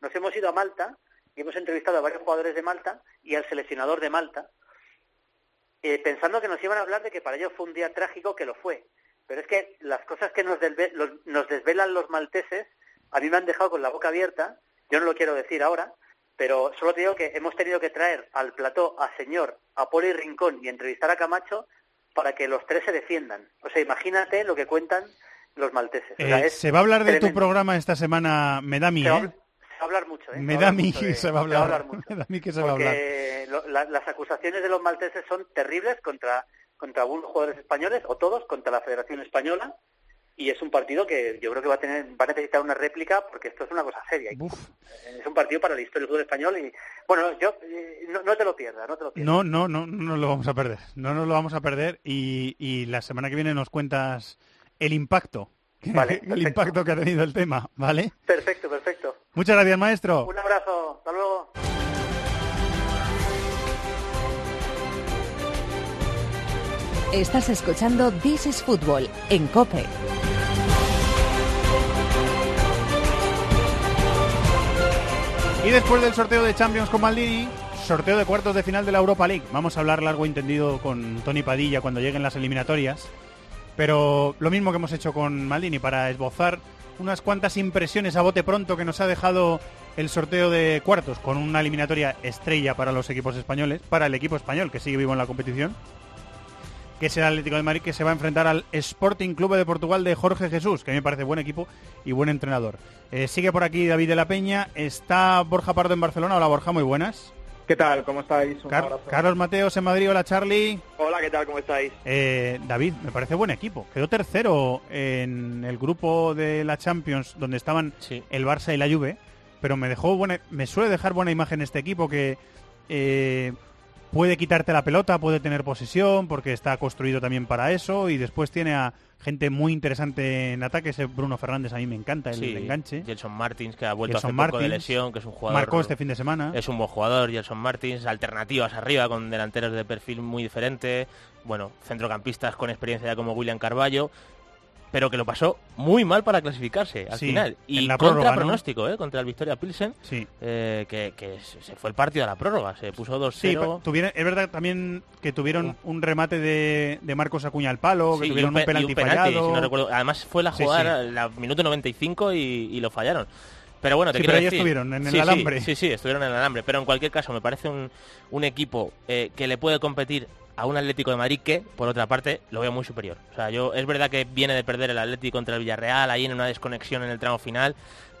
Nos hemos ido a Malta y hemos entrevistado a varios jugadores de Malta y al seleccionador de Malta, eh, pensando que nos iban a hablar de que para ellos fue un día trágico, que lo fue. Pero es que las cosas que nos, nos desvelan los malteses a mí me han dejado con la boca abierta. Yo no lo quiero decir ahora, pero solo te digo que hemos tenido que traer al plató a Señor, a Poli Rincón y entrevistar a Camacho para que los tres se defiendan. O sea, imagínate lo que cuentan los malteses. O sea, Eh, se va a hablar de tu programa esta semana, me da va, ¿eh? se va a hablar mucho, ¿eh? Me da a mí que se va a hablar. Me da a mí que se va a hablar. Lo- la- las acusaciones de los malteses son terribles contra, contra algunos jugadores españoles, o todos, contra la Federación Española, y es un partido que yo creo que va a tener va a necesitar una réplica porque esto es una cosa seria. Uf. Es un partido para la historia del fútbol español y, bueno, yo eh, no, no te lo pierdas, no te lo pierdas. No, no, no, no nos lo vamos a perder. No nos lo vamos a perder y, y la semana que viene nos cuentas el impacto. Vale, el perfecto. impacto que ha tenido el tema, ¿vale? Perfecto, perfecto. Muchas gracias, maestro. Un abrazo, hasta luego. Estás escuchando This is Football en Cope. Y después del sorteo de Champions con Maldini, sorteo de cuartos de final de la Europa League. Vamos a hablar largo y entendido con Tony Padilla cuando lleguen las eliminatorias. Pero lo mismo que hemos hecho con Maldini para esbozar unas cuantas impresiones a bote pronto que nos ha dejado el sorteo de cuartos con una eliminatoria estrella para los equipos españoles, para el equipo español que sigue vivo en la competición, que es el Atlético de Madrid que se va a enfrentar al Sporting Club de Portugal de Jorge Jesús, que a mí me parece buen equipo y buen entrenador. Eh, sigue por aquí David de la Peña, está Borja Pardo en Barcelona. Hola Borja, muy buenas. ¿Qué tal? ¿Cómo estáis? Un Car- abrazo. Carlos Mateos en Madrid, hola Charlie. Hola, ¿qué tal? ¿Cómo estáis? Eh, David, me parece buen equipo. Quedó tercero en el grupo de la Champions donde estaban Sí. el Barça y la Juve, pero me dejó buena, me suele dejar buena imagen este equipo que eh, puede quitarte la pelota, puede tener posesión porque está construido también para eso y después tiene a gente muy interesante en ataque, ese Bruno Fernández a mí me encanta el Sí, enganche. Gelson Martins, que ha vuelto Gelson hace poco de Martins. lesión, que es un jugador... Marcó este fin de semana. Es un buen jugador, Gelson Martins, alternativas arriba con delanteros de perfil muy diferente, bueno, centrocampistas con experiencia ya como William Carballo, pero que lo pasó muy mal para clasificarse al Sí, final. en Y la contra prórroga, ¿no? pronóstico, ¿eh? Contra el Victoria Pilsen, Sí. eh, que, que se fue el partido a la prórroga, se puso 2-0. Sí, pero tuvieron, es verdad también que tuvieron un remate de, de Marcos Acuña al palo, que Sí, y tuvieron un, un, y penalti un penalti, fallado. si no recuerdo. Además fue la jugada la minuto 95 y, y lo fallaron. Pero bueno, te Sí, quiero pero decir- estuvieron, en el Sí, sí, alambre. Sí, sí, estuvieron en el alambre. Pero en cualquier caso, me parece un, un equipo eh, que le puede competir a un Atlético de Madrid que, por otra parte, lo veo muy superior. O sea, yo es verdad que viene de perder el Atlético contra el Villarreal, ahí en una desconexión en el tramo final,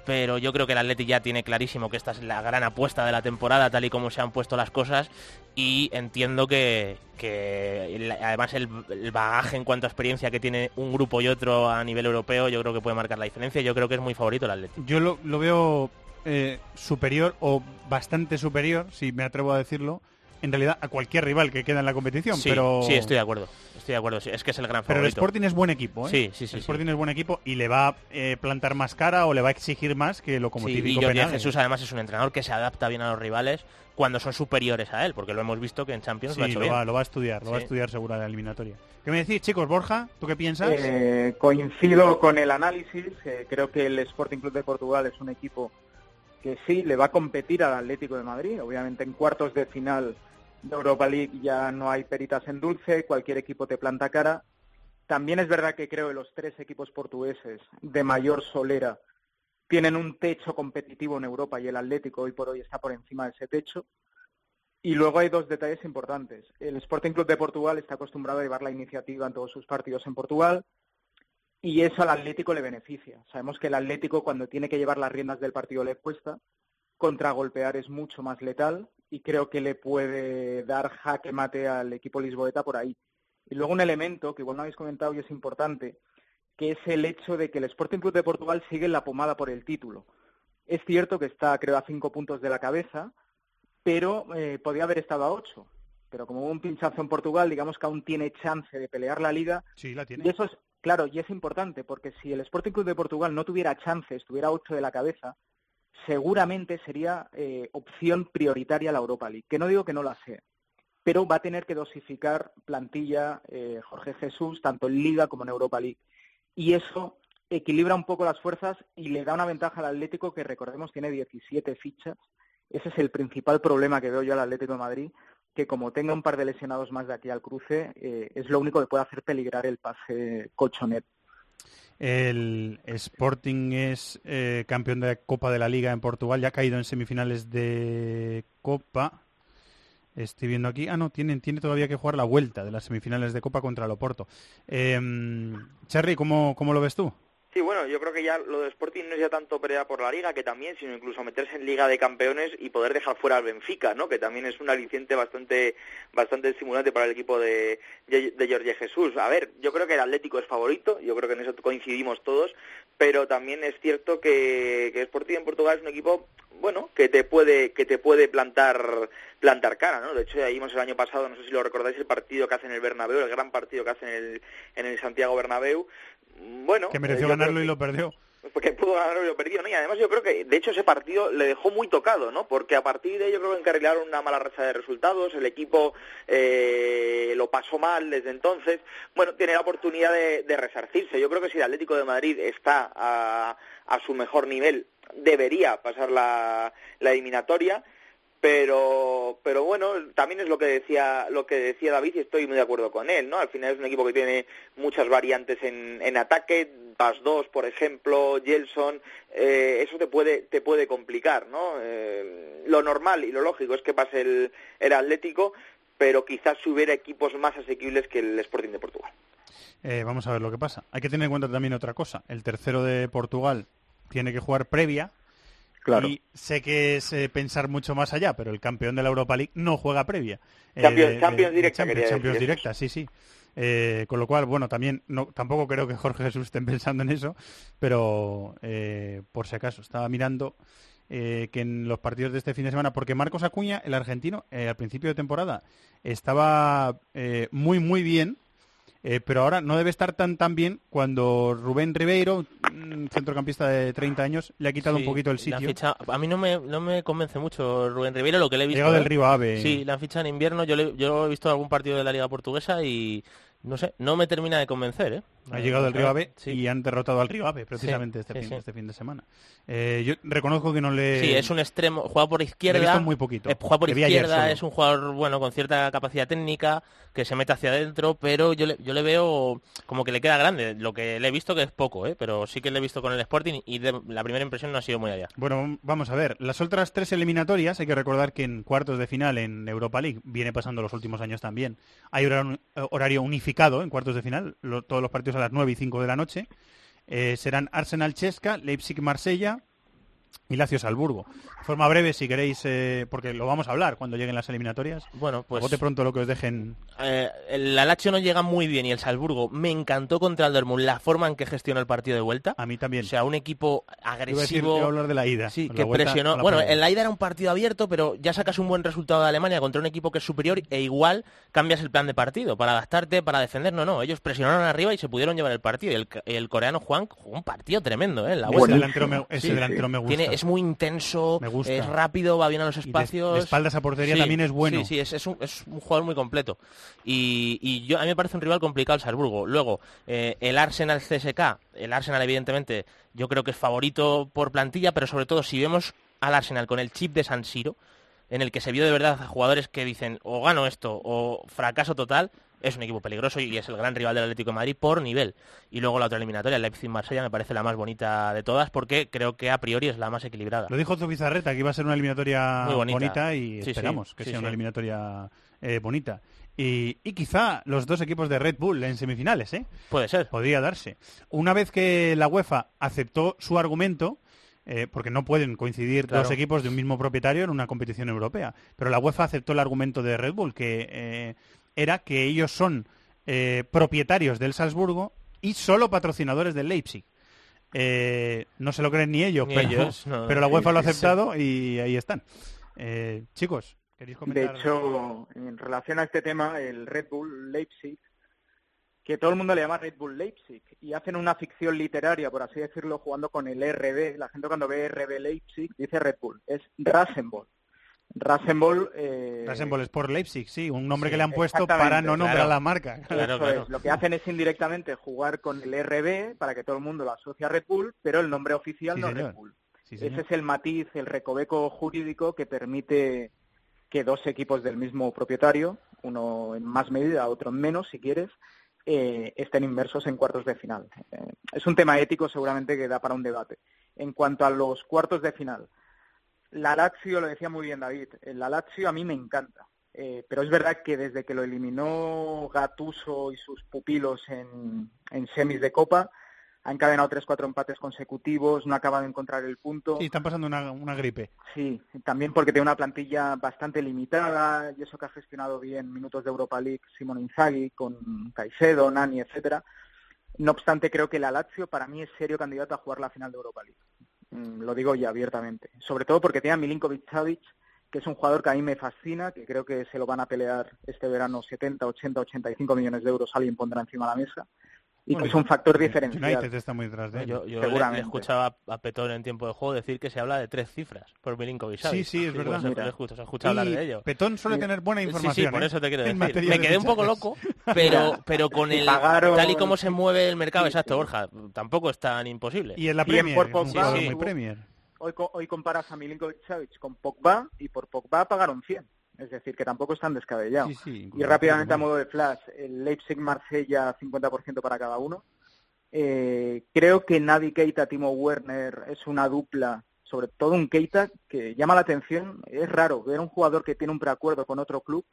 pero yo creo que el Atlético ya tiene clarísimo que esta es la gran apuesta de la temporada, tal y como se han puesto las cosas, y entiendo que, además el, bagaje en cuanto a experiencia que tiene un grupo y otro a nivel europeo, yo creo que puede marcar la diferencia, yo creo que es muy favorito el Atlético. Yo lo, lo veo eh, superior o bastante superior, si me atrevo a decirlo, en realidad a cualquier rival que queda en la competición. Sí, pero... sí, estoy de acuerdo. Estoy de acuerdo. sí, Es que es el gran Pero el. Sporting es buen equipo, ¿eh? Sí, sí, sí, El sí. Sporting es buen equipo y le va a eh, plantar más cara o le va a exigir más que lo como Sí, y Jordi. Jesús además es un entrenador que se adapta bien a los rivales cuando son superiores a él, porque lo hemos visto que en Champions lo ha Sí, hecho lo bien. va, lo va a estudiar, lo va a Sí. estudiar seguro en la eliminatoria. ¿Qué me decís, chicos? Borja, ¿tú qué piensas? Eh, coincido con el análisis. eh, creo que el Sporting Club de Portugal es un equipo que sí le va a competir al Atlético de Madrid. Obviamente en cuartos de final de Europa League ya no hay peritas en dulce, cualquier equipo te planta cara. También es verdad que creo que los tres equipos portugueses de mayor solera tienen un techo competitivo en Europa y el Atlético hoy por hoy está por encima de ese techo. Y luego hay dos detalles importantes. El Sporting Club de Portugal está acostumbrado a llevar la iniciativa en todos sus partidos en Portugal y eso al Atlético le beneficia. Sabemos que el Atlético cuando tiene que llevar las riendas del partido le cuesta, contragolpear es mucho más letal y creo que le puede dar jaque mate al equipo lisboeta por ahí. Y luego un elemento que igual no habéis comentado y es importante, que es el hecho de que el Sporting Club de Portugal sigue en la pomada por el título. Es cierto que está, creo, a cinco puntos de la cabeza, pero eh, podía haber estado a ocho. Pero como hubo un pinchazo en Portugal, digamos que aún tiene chance de pelear la liga. Sí, la tiene. Y eso es, claro, y es importante, porque si el Sporting Club de Portugal no tuviera chance, estuviera a ocho de la cabeza, seguramente sería eh, opción prioritaria la Europa League. Que no digo que no la sea, pero va a tener que dosificar plantilla eh, Jorge Jesús, tanto en Liga como en Europa League. Y eso equilibra un poco las fuerzas y le da una ventaja al Atlético que, recordemos, tiene 17 fichas. Ese es el principal problema que veo yo al Atlético de Madrid, que como tenga un par de lesionados más de aquí al cruce, eh, es lo único que puede hacer peligrar el pase colchonet. El Sporting es eh, campeón de Copa de la Liga en Portugal, ya ha caído en semifinales de Copa. Estoy viendo aquí. Ah, no, tiene, todavía que jugar la vuelta de las semifinales de Copa contra el Oporto. Eh, Cherry, ¿cómo, ¿cómo lo ves tú? Sí, bueno, yo creo que ya lo de Sporting no es ya tanto pelea por la Liga, que también, sino incluso meterse en Liga de Campeones y poder dejar fuera al Benfica, ¿no? Que también es un aliciente bastante bastante estimulante para el equipo de, de Jorge Jesús. A ver, yo creo que el Atlético es favorito, yo creo que en eso coincidimos todos, pero también es cierto que, que Sporting en Portugal es un equipo bueno, que te puede que te puede plantar plantar cara, ¿no? De hecho, ya vimos el año pasado, no sé si lo recordáis, el partido que hacen en el Bernabéu, el gran partido que hacen en el, en el Santiago Bernabéu. Bueno, Que mereció eh, ganarlo y lo perdió. Porque pudo ganarlo y lo perdió, ¿no? Y además yo creo que, de hecho, ese partido le dejó muy tocado, ¿no? Porque a partir de ello creo que encarrilaron una mala racha de resultados, el equipo eh, lo pasó mal desde entonces. Bueno, tiene la oportunidad de, de resarcirse. Yo creo que si el Atlético de Madrid está a, su mejor nivel, debería pasar la eliminatoria pero pero bueno también es lo que decía lo que decía David y estoy muy de acuerdo con él no al final es un equipo que tiene muchas variantes en, en ataque Pas 2 por ejemplo Gelson eh, eso te puede te puede complicar no Eh, lo normal y lo lógico es que pase el, el Atlético pero quizás hubiera equipos más asequibles que el Sporting de Portugal Eh, vamos a ver lo que pasa. Hay que tener en cuenta también otra cosa. El tercero de Portugal tiene que jugar previa. Claro. Y sé que es eh, pensar mucho más allá, pero el campeón de la Europa League no juega previa. Eh, Champions- de- Champions directa, Champions, directa, sí, sí. Eh, con lo cual, bueno, también no, tampoco creo que Jorge Jesús estén pensando en eso, pero eh, por si acaso, estaba mirando eh, que en los partidos de este fin de semana, porque Marcos Acuña, el argentino, eh, al principio de temporada estaba eh, muy, muy bien, eh, pero ahora no debe estar tan tan bien cuando Rubén Ribeiro, un centrocampista de 30 años, le ha quitado Sí, un poquito el sitio. a mí no me, no me convence mucho Rubén Ribeiro lo que le he visto. Llegado del. Río Ave. Sí, la han fichado en invierno. Yo, le- yo he visto algún partido de la Liga Portuguesa y no sé, no me termina de convencer. ¿eh? Ha llegado del Río Ave Sí. y han derrotado al Río Ave precisamente Sí, este, sí, fin, sí. este fin de semana. Eh, yo reconozco que no le... Sí, es un extremo, juega por le he izquierda. visto muy poquito. eh, juega por Le izquierda, es un jugador bueno con cierta capacidad técnica que se mete hacia adentro, pero yo le, yo le veo como que le queda grande. Lo que le he visto que es poco, ¿eh? pero sí que le he visto con el Sporting y de- la primera impresión no ha sido muy allá. Bueno, vamos a ver. Las otras tres eliminatorias, hay que recordar que en cuartos de final en Europa League, viene pasando los últimos años también, hay horario, horario unificado en cuartos de final, lo- todos los partidos a las 9 y 5 de la noche. Eh, serán Arsenal-Chesca, Leipzig-Marsella y Lazio Salzburgo. De forma breve, si queréis, eh, porque lo vamos a hablar cuando lleguen las eliminatorias. Bueno, pues... Bote pronto lo que os dejen. Eh, el Lazio no llega muy bien y el Salzburgo me encantó contra el Dortmund la forma en que gestionó el partido de vuelta. A mí también. O sea, un equipo agresivo. a hablar de la ida. Sí, que vuelta presionó. Bueno, en la ida era un partido abierto, pero ya sacas un buen resultado de Alemania contra un equipo que es superior e igual cambias el plan de partido para adaptarte, para defender. No, no, ellos presionaron arriba y se pudieron llevar el partido. El, el coreano Juan jugó un partido tremendo, ¿eh? en La Ese delantero me, ese Sí, delantero me gusta. Tiene, es muy intenso, Me gusta. es rápido, va bien a los de- espacios. de espaldas a portería también es bueno. Sí, sí, es, es un, es un jugador muy completo. Y, y yo a mí me parece un rival complicado el Salzburgo. Luego, eh, el Arsenal CSK, el Arsenal evidentemente yo creo que es favorito por plantilla, pero sobre todo si vemos al Arsenal con el chip de San Siro, en el que se vio de verdad a jugadores que dicen o gano esto o fracaso total, es un equipo peligroso y es el gran rival del Atlético de Madrid por nivel. Y luego la otra eliminatoria, el Leipzig-Marsella, me parece la más bonita de todas porque creo que a priori es la más equilibrada. Lo dijo Zubizarreta, que iba a ser una eliminatoria Muy bonita. y Sí, sí, esperamos que sí, sea una eliminatoria eh, bonita. Y, y quizá los dos equipos de Red Bull en semifinales, ¿eh? Puede ser. Podría darse. Una vez que la UEFA aceptó su argumento, eh, porque no pueden coincidir Claro. dos equipos de un mismo propietario en una competición europea, pero la UEFA aceptó el argumento de Red Bull, que eh, era que ellos son eh, propietarios del Salzburgo y solo patrocinadores del Leipzig. Eh, no se lo creen ni ellos, Ni pero, ellos, no. pero la UEFA lo ha sí, aceptado y ahí están. Eh, chicos, ¿queréis De comentar? hecho, en relación a este tema, el Red Bull Leipzig, que todo el mundo le llama Red Bull Leipzig, y hacen una ficción literaria, por así decirlo, jugando con el RB. La gente cuando ve RB Leipzig dice Red Bull, es Rasenball. Rasenball... Eh, Rasenball Sport Leipzig, sí, un nombre Sí, que le han puesto para no nombrar claro. la marca. Claro, es. Lo que hacen es indirectamente jugar con el RB para que todo el mundo lo asocie a Red Bull, pero el nombre oficial Sí, no es. Red Bull. Sí. Ese es el matiz, el recoveco jurídico que permite que dos equipos del mismo propietario, uno en más medida, otro en menos, si quieres, eh, estén inmersos en cuartos de final. Eh, es un tema ético seguramente que da para un debate. En cuanto a los cuartos de final, la Lazio, lo decía muy bien David, eh, la Lazio a mí me encanta. Eh, pero es verdad que desde que lo eliminó Gatuso y sus pupilos en, en semis de Copa, ha encadenado tres, cuatro empates consecutivos, no acaba de encontrar el punto. Sí, están pasando una, una gripe. Sí, también porque tiene una plantilla bastante limitada y eso que ha gestionado bien minutos de Europa League Simone Inzaghi con Caicedo, Nani, etcétera. No obstante, creo que la Lazio para mí es serio candidato a jugar la final de Europa League. Mm, Lo digo ya abiertamente. Sobre todo porque tiene a Milinkovic Savic, que es un jugador que a mí me fascina, que creo que se lo van a pelear este verano 70, 80, 85 millones de euros, alguien pondrá encima de la mesa. Y que es un factor diferencial. United está muy detrás de él. Yo, yo le- le, Seguramente. escuchaba a Petón en tiempo de juego decir que se habla de tres cifras por Milinkovic. Sí, sí, es verdad. Pues, Mira. le escucho, se escucha hablar de ello. Petón suele tener buena Sí, información. sí, por ¿eh? eso te quiero decir. Me de quedé un poco loco, pero, pero con el pagaron- tal y como se mueve el mercado, Sí, exacto, sí. Borja, tampoco es tan imposible. Y en la Y en Premier, por es un Pogba, sí. muy Premier. Hoy, co- hoy comparas a Milinkovic Savic con Pogba y por Pogba pagaron 100. Es decir, que tampoco están descabellados. Sí, sí, Y rápidamente a modo de flash, el Leipzig-Marsella 50% para cada uno. Eh, creo que Navi Keita, Timo Werner es una dupla, sobre todo un Keita que llama la atención. Es raro ver a un jugador que tiene un preacuerdo con otro club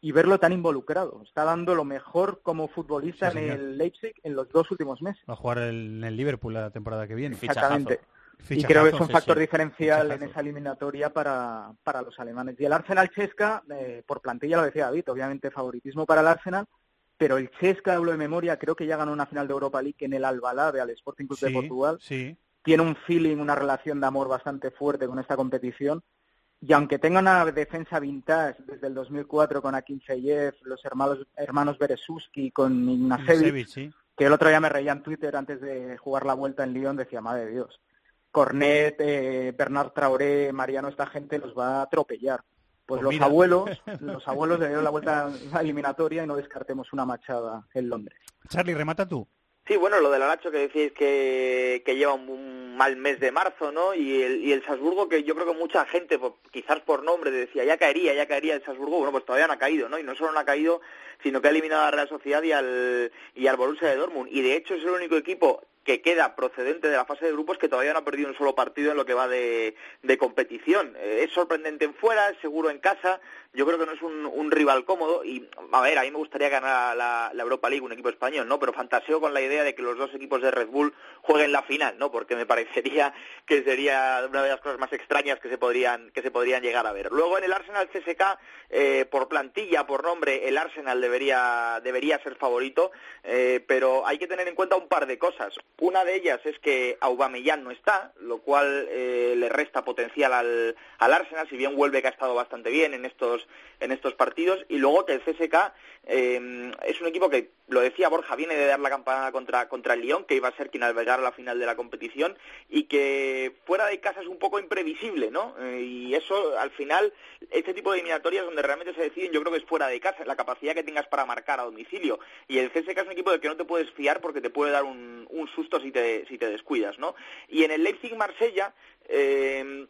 y verlo tan involucrado. Está dando lo mejor como futbolista Sí, en el Leipzig en los dos últimos meses. Va a jugar el- en el Liverpool la temporada que viene. Fichajazo. Y creo que es un factor sí. diferencial Fichajazo. en esa eliminatoria para, para los alemanes. Y el Arsenal Chesca, eh, por plantilla lo decía David, obviamente favoritismo para el Arsenal, pero el Chesca, hablo de memoria, creo que ya ganó una final de Europa League en el Albalade al Sporting Club de Portugal. sí. Tiene un feeling, una relación de amor bastante fuerte con esta competición. Y aunque tenga una defensa vintage desde el 2004 con Akinfeyev, los hermanos, hermanos Beresuski, con Ignacevic, que el otro día me reía en Twitter antes de jugar la vuelta en Lyon, decía, madre de Dios, Cornet, eh, Bernard Traoré, Mariano, esta gente los va a atropellar. Pues, Pues los mira. abuelos, los abuelos le dieron la vuelta a la eliminatoria y no descartemos una machada en Londres. Charlie, remata tú. Sí, bueno, lo del Alacho que decís que, que lleva un, un mal mes de marzo, ¿no? Y el, y el Salzburgo, que yo creo que mucha gente, por- quizás por nombre, decía, ya caería, ya caería el Salzburgo. Bueno, pues todavía no ha caído, ¿no? Y no solo no ha caído, sino que ha eliminado a la Real Sociedad y al, y al Borussia de Dortmund. Y de hecho es el único equipo que queda procedente de la fase de grupos que todavía no ha perdido un solo partido en lo que va de, competición. Eh, es sorprendente en fuera, es seguro en casa, yo creo que no es un, un rival cómodo y, a ver, a mí me gustaría ganar la, la, Europa League un equipo español, ¿no? Pero fantaseo con la idea de que los dos equipos de Red Bull jueguen la final, ¿no? Porque me parecería que sería una de las cosas más extrañas que se podrían, que se podrían llegar a ver. Luego en el Arsenal CSK, eh, por plantilla, por nombre, el Arsenal debería, debería ser favorito, eh, pero hay que tener en cuenta un par de cosas. Una de ellas es que Aubameyang no está, lo cual eh, le resta potencial al, al, Arsenal, si bien vuelve que ha estado bastante bien en estos, en estos partidos, y luego que el CSK eh, es un equipo que, lo decía Borja, viene de dar la campanada contra, contra el Lyon, que iba a ser quien albergara la final de la competición, y que fuera de casa es un poco imprevisible, ¿no? Eh, y eso, al final, este tipo de eliminatorias donde realmente se deciden, yo creo que es fuera de casa, la capacidad que tengas para marcar a domicilio. Y el CSK es un equipo del que no te puedes fiar porque te puede dar un, un susto si te, si te descuidas, ¿no? Y en el Leipzig-Marsella, eh,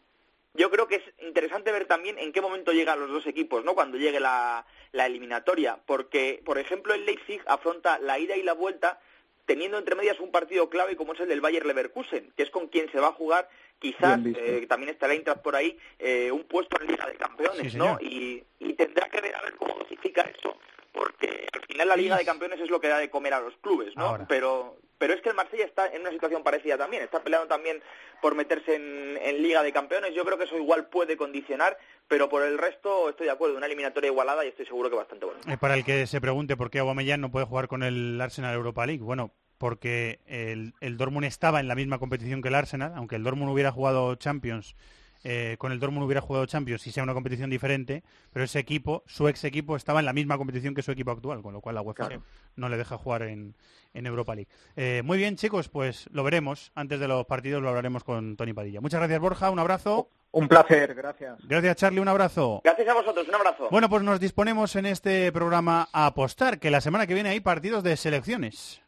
yo creo que es interesante ver también en qué momento llegan los dos equipos, ¿no? Cuando llegue la, la eliminatoria, porque, por ejemplo, el Leipzig afronta la ida y la vuelta teniendo entre medias un partido clave como es el del Bayer Leverkusen, que es con quien se va a jugar quizás, eh, también está la Eintracht por ahí, eh, un puesto en Liga de Campeones, sí, ¿no? Y, y, tendrá que ver a ver cómo dosifica eso, porque al final la Liga de Campeones es lo que da de comer a los clubes, ¿no? Ahora. Pero pero es que el Marsella está en una situación parecida también, está peleando también por meterse en, en, Liga de Campeones, yo creo que eso igual puede condicionar, pero por el resto estoy de acuerdo, una eliminatoria igualada y estoy seguro que bastante bueno. Eh, para el que se pregunte por qué Aubameyang no puede jugar con el Arsenal Europa League, bueno, porque el, el Dortmund estaba en la misma competición que el Arsenal, aunque el Dortmund hubiera jugado Champions eh, con el Dortmund hubiera jugado Champions y sea una competición diferente, pero ese equipo, su ex equipo, estaba en la misma competición que su equipo actual, con lo cual la UEFA claro. no le deja jugar en, en Europa League. Eh, muy bien, chicos, pues lo veremos. Antes de los partidos lo hablaremos con Tony Padilla. Muchas gracias, Borja. Un abrazo. Un placer, gracias. Gracias, Charlie. Un abrazo. Gracias a vosotros. Un abrazo. Bueno, pues nos disponemos en este programa a apostar, que la semana que viene hay partidos de selecciones.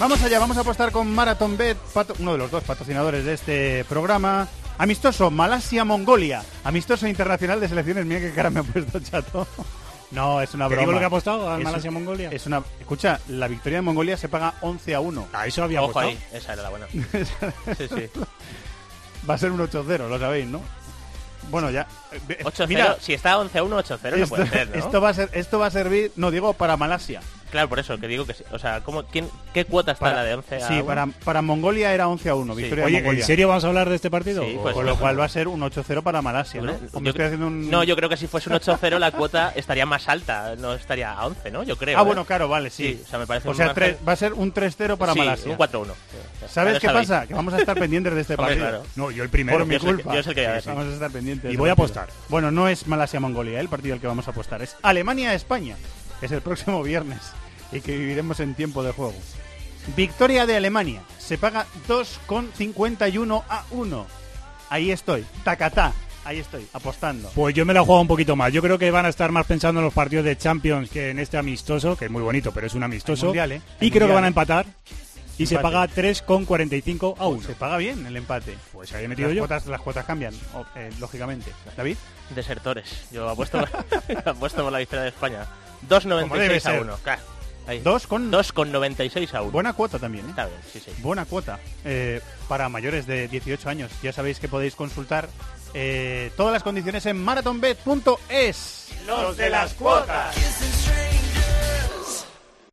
Vamos allá, vamos a apostar con Marathon Bet, uno de los dos patrocinadores de este programa. Amistoso, Malasia-Mongolia. Amistoso internacional de selecciones. Mira qué cara me ha puesto chato. No, es una broma. digo lo que ha apostado a Malasia-Mongolia? Es una... Escucha, la victoria de Mongolia se paga 11 a 1. Ah, eso había Ojo apostado. ahí, esa era la buena. sí, sí. Va a ser un 8-0, lo sabéis, ¿no? Bueno, ya. 8-0, Mira, si está 11 a 1, 8-0 no esto, puede ser, ¿no? esto, va a ser, esto va a servir, no digo, para Malasia. Claro, por eso, que digo que sí. O sea, ¿cómo, quién, ¿qué cuota está Para- la de 11 a Sí, 1? para, para Mongolia era 11 a 1, Sí. victoria Oye, de Mongolia. ¿en serio vamos a hablar de este partido? Sí, pues Con lo cual va a ser un 8-0 para Malasia, ¿no? Yo- estoy haciendo un... No, yo creo que si fuese un 8-0 la cuota estaría más alta, no estaría a 11, ¿no? Yo creo. Ah, ¿eh? bueno, claro, vale, sí. Sí, o sea, me parece O sea, tres- va a ser un 3-0 para Sí, Malasia. un 4-1. ¿Sabes qué sabéis. pasa? Que vamos a estar pendientes de este Hombre, partido. claro. No, yo el primero. Por mi Yo que- culpa. yo sé que voy a Sí, decir. Vamos a estar pendientes. Y voy a este partido. apostar. Bueno, no es Malasia-Mongolia ¿eh? el partido al que vamos a apostar. Es Alemania-España. Es el próximo viernes. Y que viviremos en tiempo de juego. Victoria de Alemania. Se paga 2,51 a 1. Ahí estoy. Tacatá. Ahí estoy, apostando. Pues yo me la he jugado un poquito más. Yo creo que van a estar más pensando en los partidos de Champions que en este amistoso, que es muy bonito, pero es un amistoso. Mundial, ¿eh? Y Hay creo que van a ¿eh? empatar. Y se Empate. paga 3,45 a 1. Se paga bien el empate. Pues ahí he metido Las yo. cuotas, las cuotas cambian, o- eh, lógicamente. David. Desertores. Yo apuesto, apuesto por la victoria de España. Como debe 2,96 a ser. 1. Claro. Ahí. Dos con 2,96 a 1. buena cuota también, ¿eh? Está bien, sí, sí. Buena cuota eh, para mayores de 18 años. Ya sabéis que podéis consultar eh, todas las condiciones en marathonbet.es. Los de las cuotas.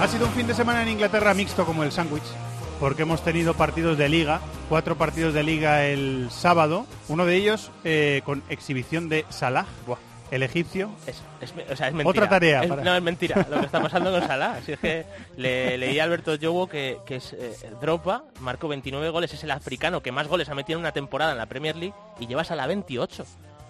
Ha sido un fin de semana en Inglaterra mixto como el sándwich, porque hemos tenido partidos de liga, cuatro partidos de liga el sábado, uno de ellos eh, con exhibición de Salah. Buah, el egipcio. Es, es- o sea, es mentira. Otra tarea Es- para- No, es mentira lo que está pasando con Salah. Si es que le, leí a Alberto Jowo que, que es eh, Dropa, marcó 29 goles, es el africano que más goles ha metido en una temporada en la Premier League y lleva a la 28.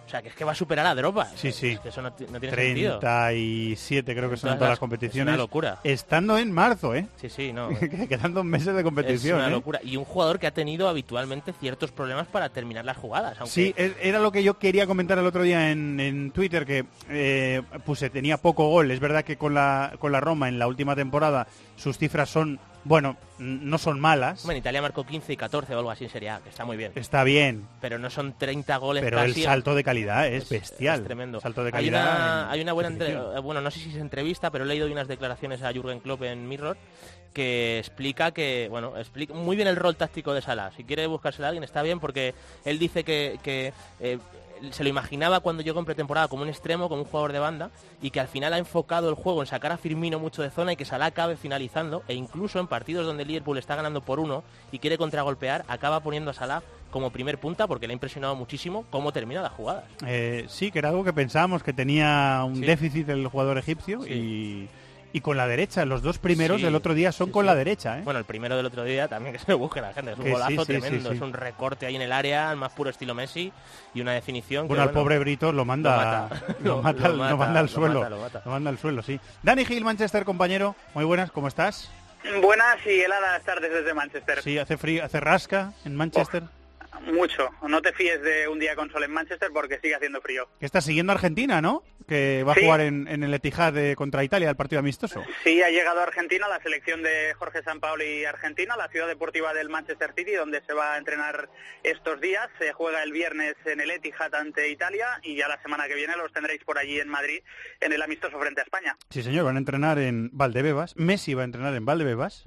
O sea, que es que va a superar a Dropa. Sí, sí. Es que eso no, ti- no tiene sentido. 37 creo que son Todas todas las competiciones. es una locura. Estando en marzo, ¿eh? Sí, sí, no. Quedan dos meses de es competición. una ¿eh? locura. Y un jugador que ha tenido habitualmente ciertos problemas para terminar las jugadas. Aunque Sí, es- era lo que yo quería comentar el otro día en, en Twitter, que eh, puse, tenía poco gol. Es verdad que con la, con la Roma en la última temporada sus cifras son, bueno, no son malas. En Italia marcó 15 y 14 o algo así en Serie A, que está muy bien. Está bien, Pero no son 30 goles pero el salto de calidad es, bestial. Es tremendo. Salto de hay calidad. una, en hay una buena entre- bueno, no sé si es entrevista, pero he leído unas declaraciones a Jürgen Klopp en Mirror que explica que, bueno, explica muy bien el rol táctico de Salah. Si quiere buscársela a alguien está bien porque él dice que, que, eh, se lo imaginaba cuando llegó en pretemporada como un extremo, como un jugador de banda y que al final ha enfocado el juego en sacar a Firmino mucho de zona y que Salah acabe finalizando e incluso en partidos donde Liverpool está ganando por uno y quiere contragolpear, acaba poniendo a Salah como primer punta porque le ha impresionado muchísimo cómo termina las jugadas. Eh, sí, que era algo que pensábamos que tenía un Sí. déficit el jugador egipcio y, y con la derecha. Los dos primeros Sí, del otro día son sí, con sí. la derecha. ¿eh? Bueno, el primero del otro día también que se lo busque la gente. Es un Que golazo sí, sí, tremendo. sí. Es un recorte ahí en el área, al más puro estilo Messi y una definición que, Bueno, al bueno, pobre Brito lo manda, lo mata. lo Lo- mata, lo lo mata, manda al lo suelo. mata, lo mata. Lo manda al suelo, sí. Dani Gil, Manchester, compañero. Muy buenas, ¿cómo estás? Buenas y heladas tardes desde Manchester. Sí, hace frío, hace rasca en Manchester. Mucho. No te fíes de un día con sol en Manchester porque sigue haciendo frío. Que está siguiendo a Argentina, ¿no? Que va a jugar en, en el Etihad de- contra Italia, el partido amistoso. Sí, ha llegado a Argentina la selección de Jorge Sampaoli Argentina, la ciudad deportiva del Manchester City, donde se va a entrenar estos días. Se juega el viernes en el Etihad ante Italia y ya la semana que viene los tendréis por allí en Madrid en el amistoso frente a España. Sí, señor, van a entrenar en Valdebebas. Messi va a entrenar en Valdebebas.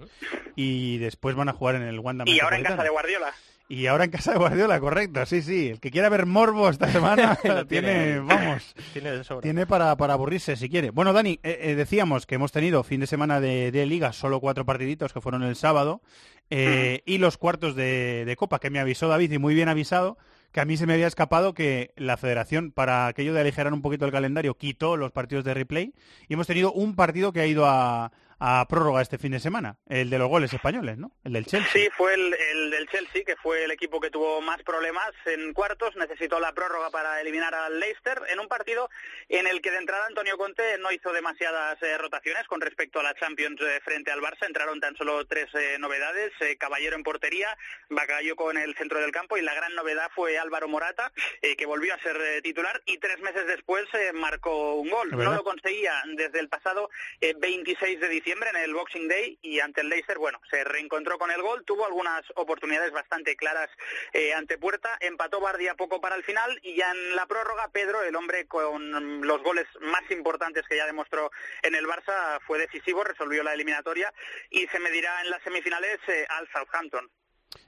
Y después van a jugar en el Wanda Y ahora en casa de. Guardiola. Y ahora en casa de Guardiola, correcto, sí, sí. El que quiera ver Morbo esta semana tiene, tiene. vamos, Tiene tiene para, para aburrirse si quiere. Bueno, Dani, eh, eh, decíamos que hemos tenido fin de semana de, de Liga, solo cuatro partiditos que fueron el sábado, eh, y los cuartos de, de Copa, que me avisó David, y muy bien avisado, que a mí se me había escapado que la federación, para aquello de aligerar un poquito el calendario, quitó los partidos de replay, y hemos tenido un partido que ha ido a, a prórroga este fin de semana, el de los goles españoles, ¿no? El del Chelsea. Sí, fue el, el del Chelsea, que fue el equipo que tuvo más problemas en cuartos. Necesitó la prórroga para eliminar al Leicester en un partido en el que de entrada Antonio Conte no hizo demasiadas eh, rotaciones con respecto a la Champions eh, frente al Barça. Entraron tan solo tres eh, novedades. eh, Caballero en portería, Bakayoko en el centro del campo y la gran novedad fue Álvaro Morata, eh, que volvió a ser eh, titular y tres meses después marcó un gol. ¿Es No lo conseguía desde el pasado eh, 26 de diciembre en el Boxing Day y ante el Leicester, bueno, se reencontró con el gol, tuvo algunas oportunidades bastante claras eh, ante puerta, empató Bardia poco para el final y ya en la prórroga Pedro, el hombre con los goles más importantes que ya demostró en el Barça, fue decisivo, resolvió la eliminatoria y se medirá en las semifinales eh, al Southampton.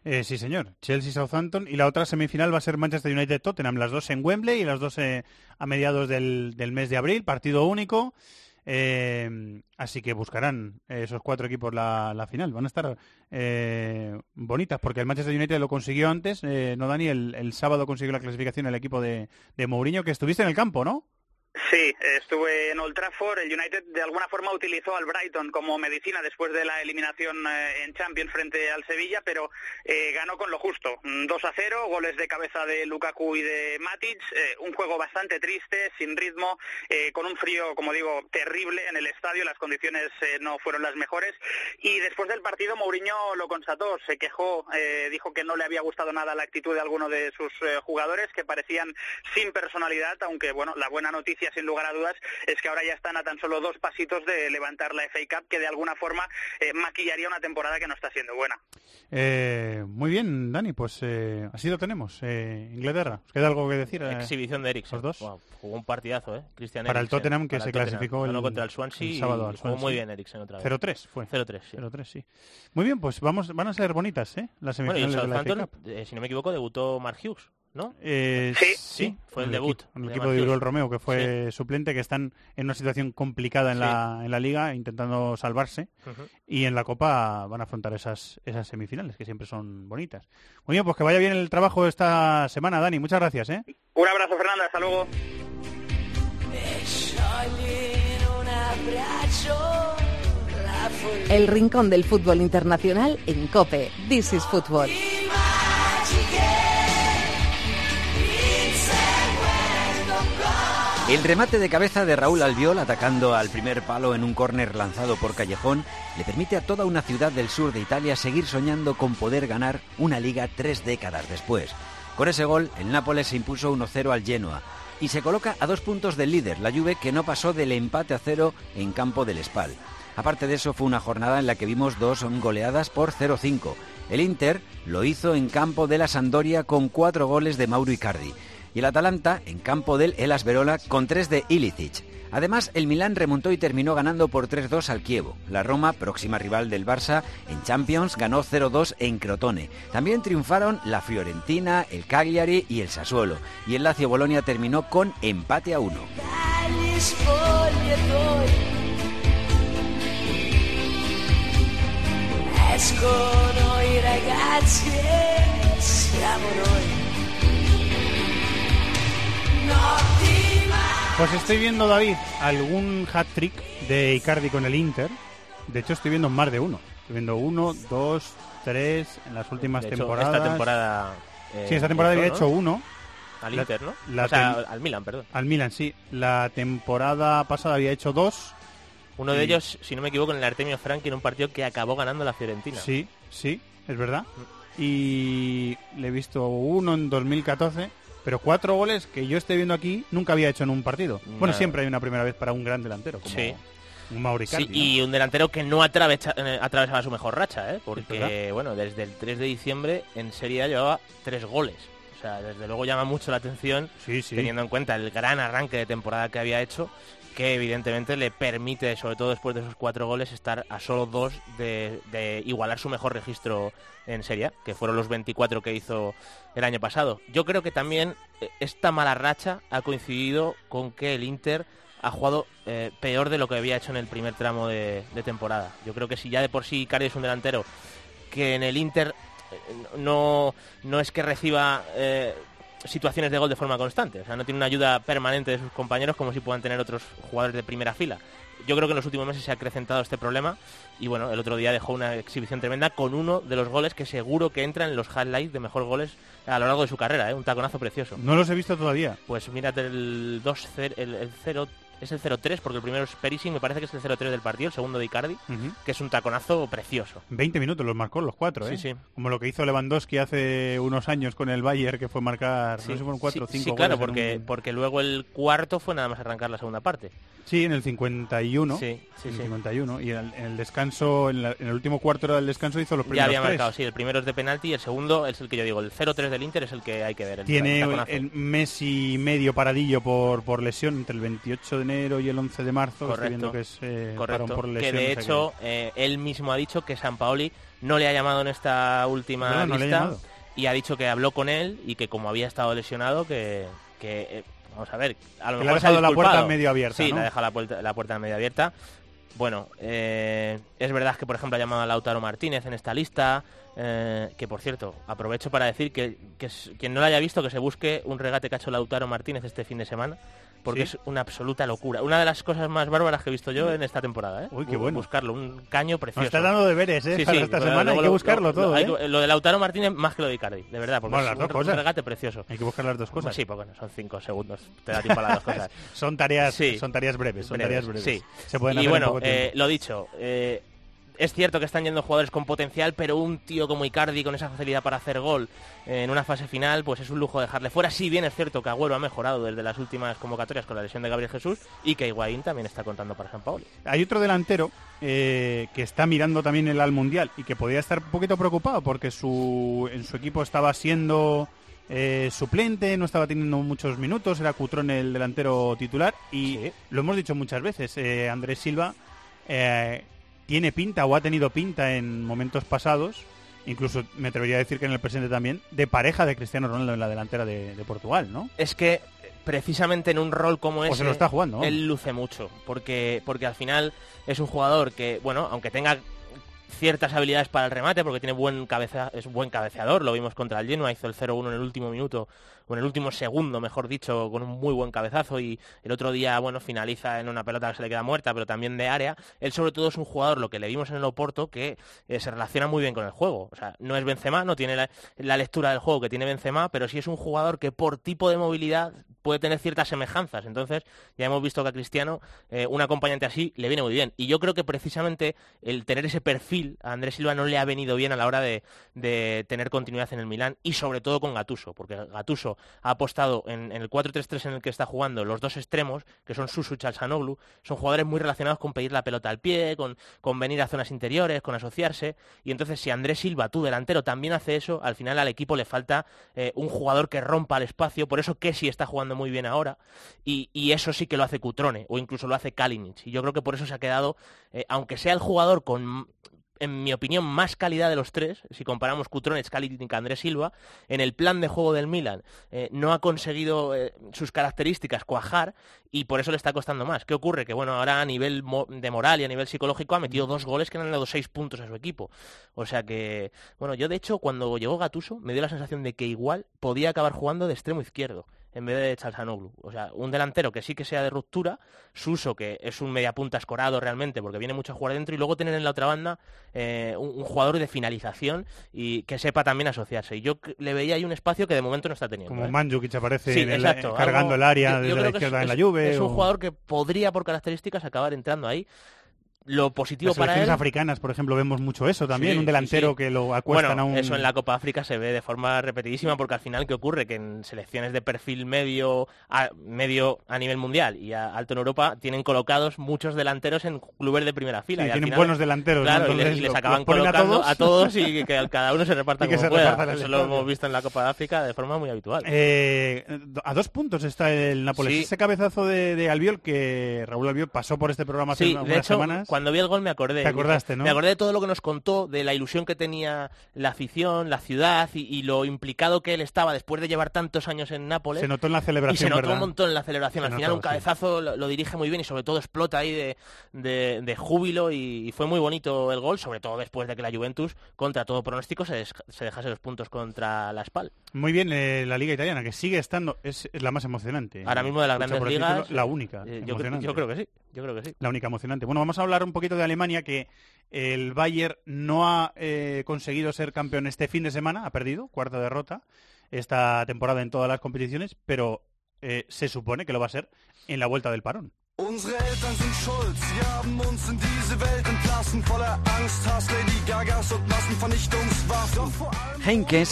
Eh, sí, señor. Chelsea-Southampton. Y la otra semifinal va a ser Manchester United-Tottenham. Las dos en Wembley y las dos eh, a mediados del, del mes de abril. Partido único. Eh, así que buscarán esos cuatro equipos la, la final. Van a estar eh, bonitas porque el Manchester United lo consiguió antes. Eh, no, Dani, el, el sábado consiguió la clasificación el equipo de, de Mourinho, que estuviste en el campo, ¿no? Sí, estuve en Old Trafford. El United de alguna forma utilizó al Brighton como medicina después de la eliminación eh, en Champions frente al Sevilla, pero eh, ganó con lo justo. Mm, 2 a 0, goles de cabeza de Lukaku y de Matic. eh, un juego bastante triste, sin ritmo, eh, con un frío, como digo, terrible en el estadio. Las condiciones eh, no fueron las mejores. Y después del partido, Mourinho lo constató, se quejó, dijo que no le había gustado nada la actitud de alguno de sus jugadores, que parecían sin personalidad, aunque bueno, la buena noticia sin lugar a dudas es que ahora ya están a tan solo dos pasitos de levantar la FA Cup, que de alguna forma eh, maquillaría una temporada que no está siendo buena. Eh, muy bien, Dani, pues eh, así lo tenemos. Eh, Inglaterra, ¿os queda algo que decir? eh, Exhibición de Eriksen. los dos? Wow, jugó un partidazo, ¿eh? Christian Para el Tottenham, que se Tottenham. clasificó el- contra el Swansea el sábado y al jugó Swansea. muy bien Eriksen otra vez. 0-3 fue. 0-3, sí. 0-3, sí. Muy bien, pues vamos, van a ser bonitas, ¿eh? Las Bueno, y semifinales el de la FA Southampton, Cup. eh, si no me equivoco, debutó Mark Hughes, ¿no? Eh, Sí. sí, fue el con debut equipo- el de equipo de. Uriol Romeo, que fue suplente, que están en una situación complicada en, Sí. la, en la liga, intentando salvarse. Ujú. Y en la Copa van a afrontar esas, esas semifinales, que siempre son bonitas. Muy bien, pues que vaya bien el trabajo esta semana, Dani. Muchas gracias, ¿eh? Un abrazo, Fernanda, hasta luego. El rincón del fútbol internacional en Cope. This is Football. El remate de cabeza de Raúl Albiol atacando al primer palo en un córner lanzado por Callejón le permite a toda una ciudad del sur de Italia seguir soñando con poder ganar una liga tres décadas después. Con ese gol, el Nápoles se impuso 1-0 al Genoa y se coloca a dos puntos del líder, la Juve, que no pasó del empate a cero en campo del Spal. Aparte de eso, fue una jornada en la que vimos dos goleadas por 0-5. El Inter lo hizo en campo de la Sandoria con cuatro goles de Mauro Icardi y el Atalanta en campo del Elas Verona con tres de Ilicic. Además, el Milán remontó y terminó ganando por 3-2 al Kievo. La Roma, próxima rival del Barça, en Champions ganó 0-2 en Crotone. También triunfaron la Fiorentina, el Cagliari y el Sassuolo. Y el Lazio Bolonia terminó con empate a uno. Escono i ragazzi e siamo noi. Pues estoy viendo, David, algún hat-trick de Icardi con el Inter. De hecho, estoy viendo más de uno. Estoy viendo uno, dos, tres en las últimas De hecho, temporadas. Esta temporada. eh, sí, esta temporada había hecho ¿no? uno. Al La- Inter, ¿no? la o sea, tem- al Milan, perdón. Al Milan, sí. La temporada pasada había hecho dos. Uno de ellos, si no me equivoco, en el Artemio Franchi en un partido que acabó ganando la Fiorentina. Sí, sí, es verdad. Y le he visto uno en 2014, pero cuatro goles que yo estoy viendo aquí nunca había hecho en un partido. Bueno, siempre hay una primera vez para un gran delantero, como Sí. un Mauricardi. Sí, y un delantero que no eh, atravesaba su mejor racha, ¿eh? porque bueno, desde el 3 de diciembre en Serie A llevaba tres goles. O sea, desde luego llama mucho la atención Sí, sí. teniendo en cuenta el gran arranque de temporada que había hecho, que evidentemente le permite, sobre todo después de esos cuatro goles, estar a solo dos de, igualar su mejor registro en Serie que fueron los 24 que hizo el año pasado. Yo creo que también eh, esta mala racha ha coincidido con que el Inter ha jugado eh, peor de lo que había hecho en el primer tramo de, temporada. Yo creo que si ya de por sí Icardi es un delantero que en el Inter eh, no, no es que reciba situaciones de gol de forma constante, o sea, no tiene una ayuda permanente de sus compañeros como si puedan tener otros jugadores de primera fila. Yo creo que en los últimos meses se ha acrecentado este problema y bueno, el otro día dejó una exhibición tremenda con uno de los goles que seguro que entra en los highlights de mejor goles a lo largo de su carrera, ¿eh? un taconazo precioso. No los he visto todavía. Pues mírate el 2 el, el 0 es el 0-3 porque el primero es Perisic, me parece que es el 0-3 del partido, el segundo de Icardi, que es un taconazo precioso. 20 minutos los marcó los cuatro, ¿eh? Sí, sí. Como lo que hizo Lewandowski hace unos años con el Bayern, que fue marcar, no sé fueron cuatro o sí, cinco sí, claro, porque, un- porque luego el cuarto fue nada más arrancar la segunda parte. Sí, en el 51. Sí, sí, en el sí. 51. Y en el, en el descanso, en, la- en el último cuarto del descanso hizo los Ya primeros había tres. marcado, sí, el primero es de penalti y el segundo es el que yo digo, el 0-3 del Inter es el que hay que ver. el Tiene taconazo. el mes y medio paradillo por, por lesión entre el 28 de enero y el 11 de marzo. Viendo que es eh, correcto. parón por que lesión. de hecho eh, él mismo ha dicho que San Paoli no le ha llamado en esta última lista y ha dicho que habló con él y que como había estado lesionado que, que, eh, vamos a ver a lo Que le ha mejor se ha dejado la puerta medio abierta, sí ¿no? le ha dejado la puerta, la puerta medio abierta bueno eh, es verdad que por ejemplo ha llamado a Lautaro Martínez en esta lista eh, que por cierto aprovecho para decir que, que quien no lo haya visto que se busque un regate que ha hecho Lautaro Martínez este fin de semana porque ¿Sí? es una absoluta locura. Una de las cosas más bárbaras que he visto yo en esta temporada, ¿eh? Uy, qué Bu- bueno. Buscarlo, un caño precioso. Nos está dando deberes, ¿eh? Para esta semana hay que lo- buscarlo lo- todo, ¿eh? que- Lo de Lautaro Martínez más que lo de Icardi, de verdad, porque Bueno, es las dos un, un cosas. regate precioso. Hay que buscar las dos cosas. Pues sí, porque bueno, son cinco segundos, te da tiempo a las dos cosas. Son tareas, son tareas breves, son tareas breves. Sí. Se pueden y hacer bueno, eh, lo dicho, eh, es cierto que están yendo jugadores con potencial, pero un tío como Icardi con esa facilidad para hacer gol en una fase final, pues es un lujo dejarle fuera. Si bien es cierto que Agüero ha mejorado desde las últimas convocatorias con la lesión de Gabriel Jesús y que Higuaín también está contando para San Paolo. Hay otro delantero eh, que está mirando también el al mundial y que podría estar un poquito preocupado porque su en su equipo estaba siendo eh, suplente, no estaba teniendo muchos minutos, era Cutrón el delantero titular y lo hemos dicho muchas veces, eh, Andrés Silva eh, tiene pinta o ha tenido pinta en momentos pasados, incluso me atrevería a decir que en el presente también, de pareja de Cristiano Ronaldo en la delantera de, de Portugal, ¿no? Es que precisamente en un rol como O ese se lo está jugando, vamos. él luce mucho porque porque al final es un jugador que bueno aunque tenga ciertas habilidades para el remate, porque tiene buen cabeza, es buen cabeceador, lo vimos contra el Genoa, hizo el 0-1 en el último minuto, o en el último segundo, mejor dicho, con un muy buen cabezazo y el otro día, bueno, finaliza en una pelota que se le queda muerta, pero también de área. Él sobre todo es un jugador, lo que le vimos en el Oporto, que eh, se relaciona muy bien con el juego. O sea, no es Benzema, no tiene la, lectura del juego que tiene Benzema, pero sí es un jugador que por tipo de movilidad puede tener ciertas semejanzas. Entonces, ya hemos visto que a Cristiano eh, un acompañante así le viene muy bien. Y yo creo que precisamente el tener ese perfil a Andrés Silva no le ha venido bien a la hora de, tener continuidad en el Milán y sobre todo con Gatuso, porque Gatuso ha apostado en, el 4-3-3 en el que está jugando los dos extremos, que son Susu y Chalsanoglu, son jugadores muy relacionados con pedir la pelota al pie, con, con venir a zonas interiores, con asociarse. Y entonces, si Andrés Silva, tu delantero, también hace eso, al final al equipo le falta eh, un jugador que rompa el espacio. Por eso que si está jugando muy bien ahora y, eso sí que lo hace Cutrone o incluso lo hace Kalinic. Y yo creo que por eso se ha quedado, eh, aunque sea el jugador con en mi opinión, más calidad de los tres, si comparamos Cutrone, Kalinic Andrés Silva, en el plan de juego del Milan eh, no ha conseguido eh, sus características cuajar y por eso le está costando más. ¿Qué ocurre? Que bueno, ahora a nivel de moral y a nivel psicológico ha metido dos goles que le han dado seis puntos a su equipo. O sea que, bueno, yo de hecho cuando llegó Gatuso me dio la sensación de que igual podía acabar jugando de extremo izquierdo en vez de Chalsanoglu. O sea, un delantero que sí que sea de ruptura, Suso, que es un mediapunta escorado realmente, porque viene mucho a jugar dentro, y luego tener en la otra banda eh, un, jugador de finalización y que sepa también asociarse. Y yo le veía ahí un espacio que de momento no está teniendo. Como ¿eh? que aparece cargando el área de la izquierda en la lluvia. Es un jugador que podría, por características, acabar entrando ahí lo positivo Las para él. africanas, por ejemplo, vemos mucho eso también, un delantero que lo acuestan a un... eso en la Copa África se ve de forma repetidísima porque al final, ¿qué ocurre? Que en selecciones de perfil medio a, medio a nivel mundial y alto en Europa tienen colocados muchos delanteros en clubes de primera fila. y tienen buenos delanteros. Claro, y, les, acaban colocando a todos, y que cada uno se reparta como pueda. Eso lo hemos visto en la Copa de África de forma muy habitual. Eh, a dos puntos está el Nápoles. Ese cabezazo de, Albiol que Raúl Albiol pasó por este programa hace unas semanas cuando vi el gol me acordé. Te acordaste, ¿no? Me acordé de todo lo que nos contó, de la ilusión que tenía la afición, la ciudad y, lo implicado que él estaba después de llevar tantos años en Nápoles. Se notó en la celebración, Y se notó un montón en la celebración. Al final un cabezazo lo, dirige muy bien y sobre todo explota ahí de, júbilo y, fue muy bonito el gol, sobre todo después de que la Juventus, contra todo pronóstico, se, dejase los puntos contra la Spal. Muy bien, eh, la Liga Italiana, que sigue estando, es, la más emocionante. Ahora mismo de las grandes ligas... la única. Eh, yo, yo creo que sí, yo creo que sí. La única emocionante. Bueno, vamos a hablar un poquito de Alemania, que el Bayern no ha eh, conseguido ser campeón este fin de semana, ha perdido, cuarta derrota esta temporada en todas las competiciones, pero eh, se supone que lo va a ser en la vuelta del parón. Unsere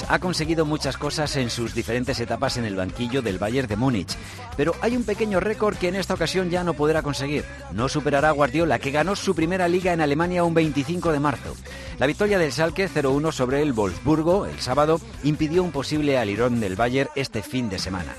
ha conseguido muchas cosas en sus diferentes etapas en el banquillo del Bayern de Múnich, pero hay un pequeño récord que en esta ocasión ya no podrá conseguir. No superará a Guardiola, que ganó su primera liga en Alemania un 25 de marzo. La victoria del Schalke 0-1 sobre el Wolfsburgo el sábado impidió un posible alirón del Bayern este fin de semana.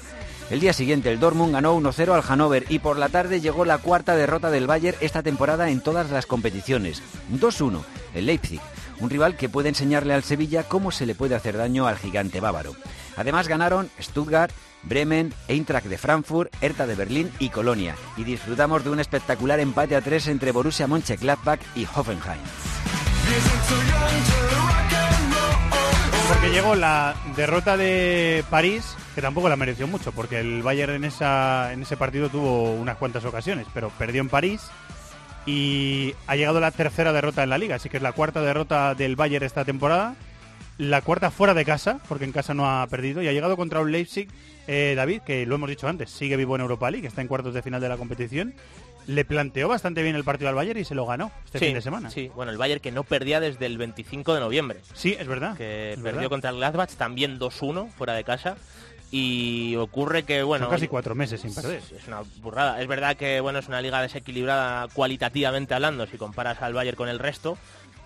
El día siguiente el Dortmund ganó 1-0 al Hannover y por la tarde llegó la cuarta derrota del Bayern esta temporada en todas las competiciones. 2-1 el Leipzig, un rival que puede enseñarle al Sevilla cómo se le puede hacer daño al gigante bávaro. Además ganaron Stuttgart, Bremen, Eintracht de Frankfurt, Hertha de Berlín y Colonia y disfrutamos de un espectacular empate a tres entre Borussia Mönchengladbach y Hoffenheim. Porque llegó la derrota de París que tampoco la mereció mucho, porque el Bayern en, esa, en ese partido tuvo unas cuantas ocasiones, pero perdió en París y ha llegado la tercera derrota en la liga, así que es la cuarta derrota del Bayern esta temporada, la cuarta fuera de casa, porque en casa no ha perdido, y ha llegado contra un Leipzig, eh, David, que lo hemos dicho antes, sigue vivo en Europa League, está en cuartos de final de la competición, le planteó bastante bien el partido al Bayern y se lo ganó este fin de semana. Sí, bueno, el Bayern que no perdía desde el 25 de noviembre. Sí, es verdad. Que perdió contra el Gladbach, también 2-1 fuera de casa y ocurre que bueno casi cuatro meses sin perder. Es una burrada. Es verdad que bueno es una liga desequilibrada cualitativamente hablando si comparas al Bayern con el resto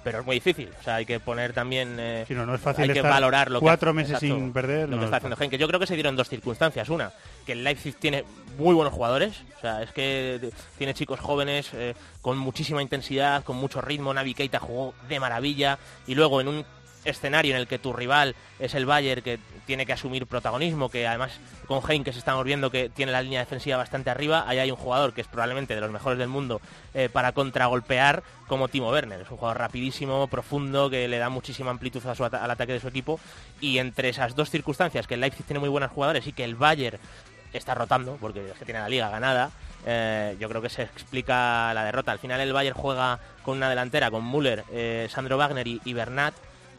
pero es muy difícil. O sea hay que poner también eh, no, es fácil hay que valorar lo cuatro meses sin perder lo que está haciendo Henke. Yo creo que se dieron dos circunstancias. Una que el Leipzig tiene muy buenos jugadores. O sea es que tiene chicos jóvenes eh, con muchísima intensidad con mucho ritmo. Navi Keita jugó de maravilla. Y luego en un escenario en el que tu rival es el Bayern, que tiene que asumir protagonismo, que además con Heinkes estamos viendo que tiene la línea defensiva bastante arriba, ahí hay un jugador que es probablemente de los mejores del mundo eh, para contragolpear como Timo Werner. Es un jugador rapidísimo, profundo, que le da muchísima amplitud al ataque de su equipo y entre esas dos circunstancias, que el Leipzig tiene muy buenos jugadores y que el Bayern está rotando, porque es que tiene la liga ganada, eh, yo creo que se explica la derrota. Al final el Bayern juega con una delantera, con Müller, eh, Sandro Wagner y, y Bernat,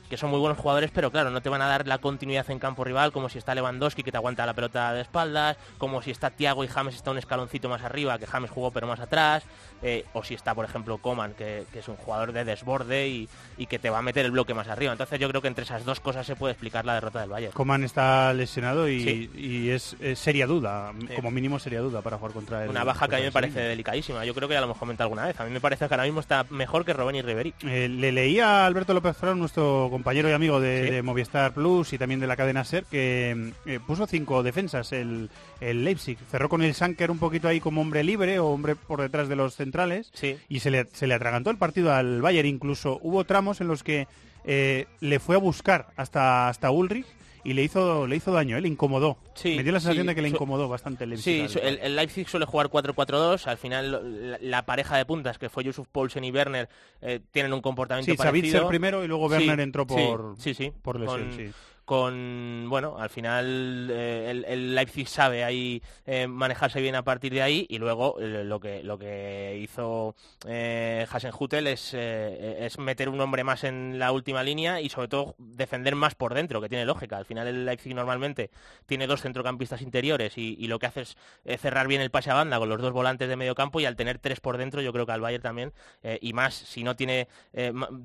que son muy buenos jugadores, pero claro, no te van a dar la continuidad en campo rival, como si está Lewandowski que te aguanta la pelota de espaldas, como si está Thiago y James está un escaloncito más arriba, que James jugó pero más atrás, eh, o si está, por ejemplo, Coman, que, que es un jugador de desborde y, y, que te va a meter el bloque más arriba. Entonces yo creo que entre esas dos cosas se puede explicar la derrota del Bayern. Coman está lesionado y, sí. y es, es, seria duda, sí. como mínimo seria duda para jugar contra él. Una baja que a mí me parece delicadísima. Yo creo que ya lo hemos comentado alguna vez. A mí me parece que ahora mismo está mejor que Robben y Riveri. Eh, le leía a Alberto López Farón, nuestro compañero y amigo de de, Movistar Plus y también de la cadena SER, que eh, puso cinco defensas el, el, Leipzig. Cerró con el Sanker un poquito ahí como hombre libre o hombre por detrás de los centrales sí. y se le, se le atragantó el partido al Bayern. Incluso hubo tramos en los que eh, le fue a buscar hasta, hasta Ulrich y le hizo le hizo daño, ¿eh? le incomodó. Sí, Me dio la sensación sí. de que le incomodó bastante el Leipzig. Sí, el, el, Leipzig suele jugar 4-4-2. Al final, la, la, pareja de puntas, que fue Yusuf Poulsen y Werner, eh, tienen un comportamiento sí, parecido. Savitzer primero y luego Werner sí, entró por, sí, sí, por lesión. Con, sí con bueno al final eh, el, el, Leipzig sabe ahí eh, manejarse bien a partir de ahí y luego eh, lo que lo que hizo eh, Hasenhutel es, es meter un hombre más en la última línea y sobre todo defender más por dentro que tiene lógica al final el Leipzig normalmente tiene dos centrocampistas interiores y, y lo que hace es cerrar bien el pase a banda con los dos volantes de medio campo y al tener tres por dentro yo creo que al Bayern también y más si no tiene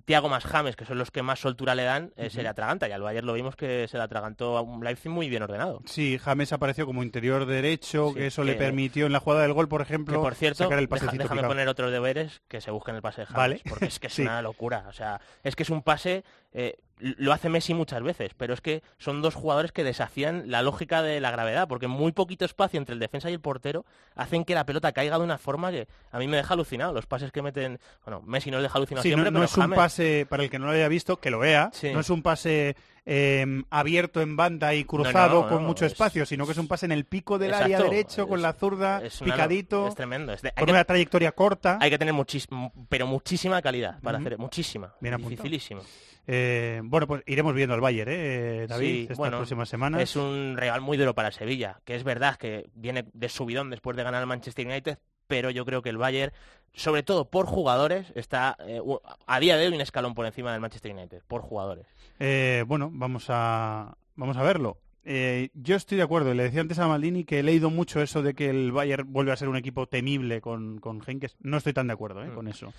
Tiago más James que son los que más soltura le dan uh -huh. se le atraganta y al Bayern lo vimos que se le atragantó a un Leipzig muy bien ordenado. Sí, James apareció como interior derecho, sí, que eso que, le permitió en la jugada del gol, por ejemplo, que por cierto, sacar el deja, déjame picado. poner otros deberes que se busquen el pase de James, vale. porque es que es sí. una locura. O sea, es que es un pase eh, lo hace Messi muchas veces, pero es que son dos jugadores que desafían la lógica de la gravedad, porque muy poquito espacio entre el defensa y el portero hacen que la pelota caiga de una forma que a mí me deja alucinado. Los pases que meten, bueno, Messi nos deja alucinado sí, siempre, no, no pero es un pase para el que no lo haya visto, que lo vea, sí. no es un pase eh, abierto en banda y cruzado no, no, con mucho es... espacio, sino que es un pase en el pico del Exacto, área derecho, es, con la zurda, es una, picadito, es tremendo. De, con que, una trayectoria corta. Hay que tener muchísimo, pero muchísima calidad para uh -huh. hacer, muchísima, Bien dificilísimo. Eh, bueno, pues iremos viendo al Bayern, ¿eh, David, sí, estas bueno, próximas semanas. Es un rival muy duro para Sevilla, que es verdad que viene de subidón después de ganar al Manchester United, pero yo creo que el Bayern, sobre todo por jugadores, está eh, a día de hoy un escalón por encima del Manchester United, por jugadores. Eh, bueno, vamos a, vamos a verlo. Eh, yo estoy de acuerdo, le decía antes a Maldini que he leído mucho eso de que el Bayern vuelve a ser un equipo temible con, con Henkes. No estoy tan de acuerdo mm. con eso.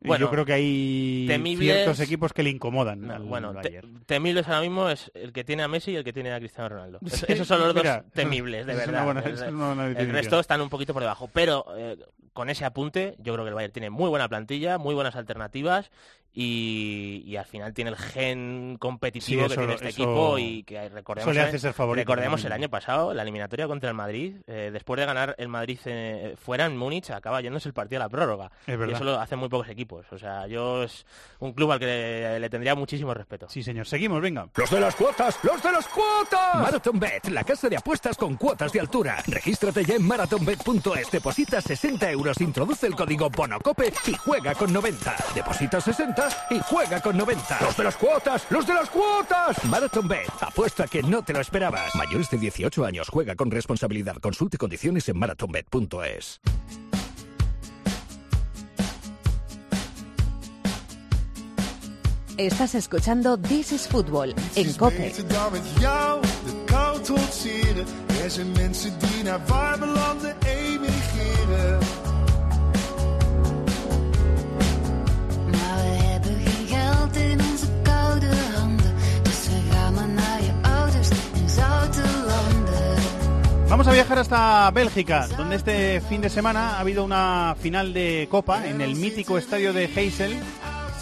Bueno, yo creo que hay temibles, ciertos equipos que le incomodan. No, al bueno. Te, temibles ahora mismo es el que tiene a Messi y el que tiene a Cristiano Ronaldo. Sí, Esos son los mira, dos temibles, de verdad. Buena, el resto están un poquito por debajo. Pero eh, con ese apunte, yo creo que el Bayern tiene muy buena plantilla, muy buenas alternativas y, y, al final tiene el gen competitivo sí, eso, que tiene este eso, equipo y que recordemos, le hace ser favorito, recordemos el año pasado, la eliminatoria contra el Madrid, eh, después de ganar el Madrid eh, fuera en Múnich, acaba yéndose el partido a la prórroga. Es y eso lo hacen muy pocos equipos. O sea, yo es un club al que le, le, tendría muchísimo respeto. Sí, señor. Seguimos, venga. ¡Los de las cuotas! ¡Los de las cuotas! Marathon Bet, la casa de apuestas con cuotas de altura. Regístrate ya en marathonbet.es, deposita 60 euros, introduce el código BONOCOPE y juega con 90. Deposita 60 y juega con 90. ¡Los de las cuotas! ¡Los de las cuotas! Marathon Bet, apuesta que no te lo esperabas. Mayores de 18 años, juega con responsabilidad. Consulte condiciones en marathonbet.es. Estás escuchando This is Football en COPE. Er zijn mensen die naar warme landen emigreren. Vamos a viajar hasta Bélgica, donde este fin de semana ha habido una final de Copa en el mítico estadio de Heysel.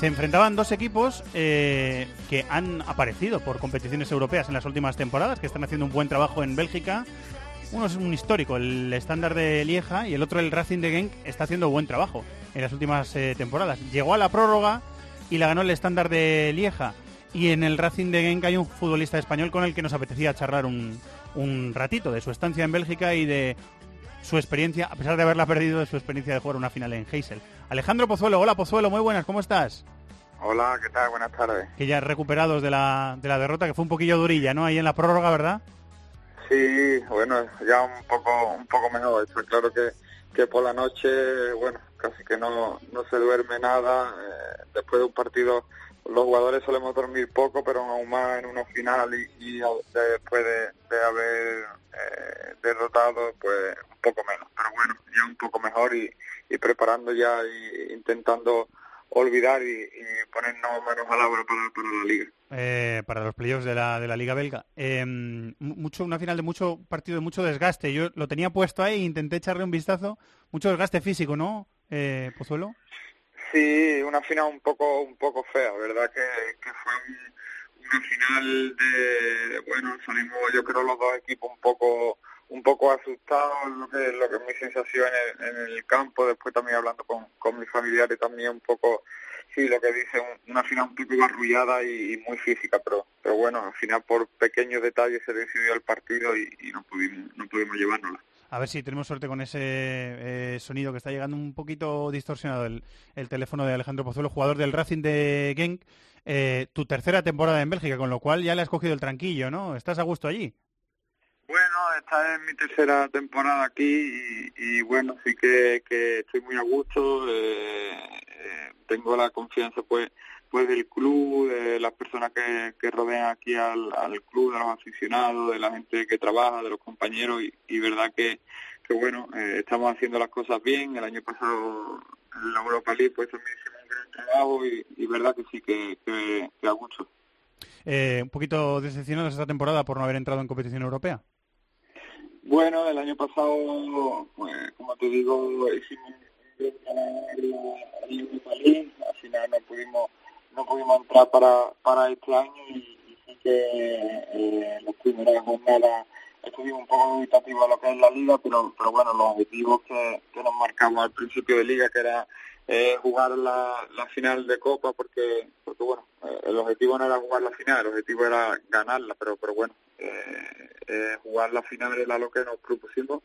Se enfrentaban dos equipos eh, que han aparecido por competiciones europeas en las últimas temporadas, que están haciendo un buen trabajo en Bélgica. Uno es un histórico, el estándar de Lieja, y el otro, el Racing de Genk, está haciendo buen trabajo en las últimas eh, temporadas. Llegó a la prórroga y la ganó el estándar de Lieja. Y en el Racing de Genk hay un futbolista español con el que nos apetecía charlar un, un ratito de su estancia en Bélgica y de su experiencia, a pesar de haberla perdido, de su experiencia de jugar una final en Heysel. Alejandro Pozuelo, hola Pozuelo, muy buenas, ¿cómo estás? Hola, ¿qué tal? Buenas tardes. Que ya recuperados de la, de la derrota, que fue un poquillo durilla, ¿no? Ahí en la prórroga, ¿verdad? Sí, bueno, ya un poco un poco mejor. Está claro que, que por la noche, bueno, casi que no, no se duerme nada. Eh, después de un partido, los jugadores solemos dormir poco, pero aún más en una final y, después de, haber eh, derrotado, pues un poco menos. Pero bueno, ya un poco mejor y, preparando ya y intentando olvidar y, y ponernos manos a la obra para, para la liga. Eh, para los playoffs de la, de la Liga Belga. Eh, mucho, una final de mucho partido de mucho desgaste. Yo lo tenía puesto ahí, intenté echarle un vistazo. Mucho desgaste físico, ¿no, eh, Pozuelo? Sí, una final un poco un poco fea, ¿verdad? Que, que fue un- una final de, bueno, salimos yo creo los dos equipos un poco un poco asustados, lo que lo que es mi sensación en el, en el campo, después también hablando con, con mis familiares también un poco, sí, lo que dice, un- una final un poco barrullada y, y muy física, pero pero bueno, al final por pequeños detalles se decidió el partido y, y no pudimos no pudimos llevárnosla. A ver si tenemos suerte con ese eh, sonido que está llegando un poquito distorsionado el, el teléfono de Alejandro Pozuelo, jugador del Racing de Genk. Eh, tu tercera temporada en Bélgica, con lo cual ya le has cogido el tranquillo, ¿no? ¿Estás a gusto allí? Bueno, esta es mi tercera temporada aquí y, bueno, sí que, que estoy muy a gusto. eh, eh, tengo la confianza pues pues del club, de las personas que, que rodean aquí al, al club, de los aficionados, de la gente que trabaja, de los compañeros y, y verdad que, que bueno, eh, estamos haciendo las cosas bien. El año pasado en la Europa League pues también hicimos un gran trabajo y, y verdad que sí que, que, que a gusto. Eh, un poquito decepcionados esta temporada por no haber entrado en competición europea. Bueno, el año pasado, pues, como te digo, hicimos un gran trabajo al final no pudimos no pudimos entrar para, para este año y, sí que eh, las primeras jornadas estuvimos un poco dubitativos a lo que es la liga, pero, pero bueno, los objetivos que, que nos marcamos al principio de liga, que era eh, jugar la, la final de Copa, porque, porque bueno, eh, el objetivo no era jugar la final, el objetivo era ganarla, pero, pero bueno, eh, eh, jugar la final era lo que nos propusimos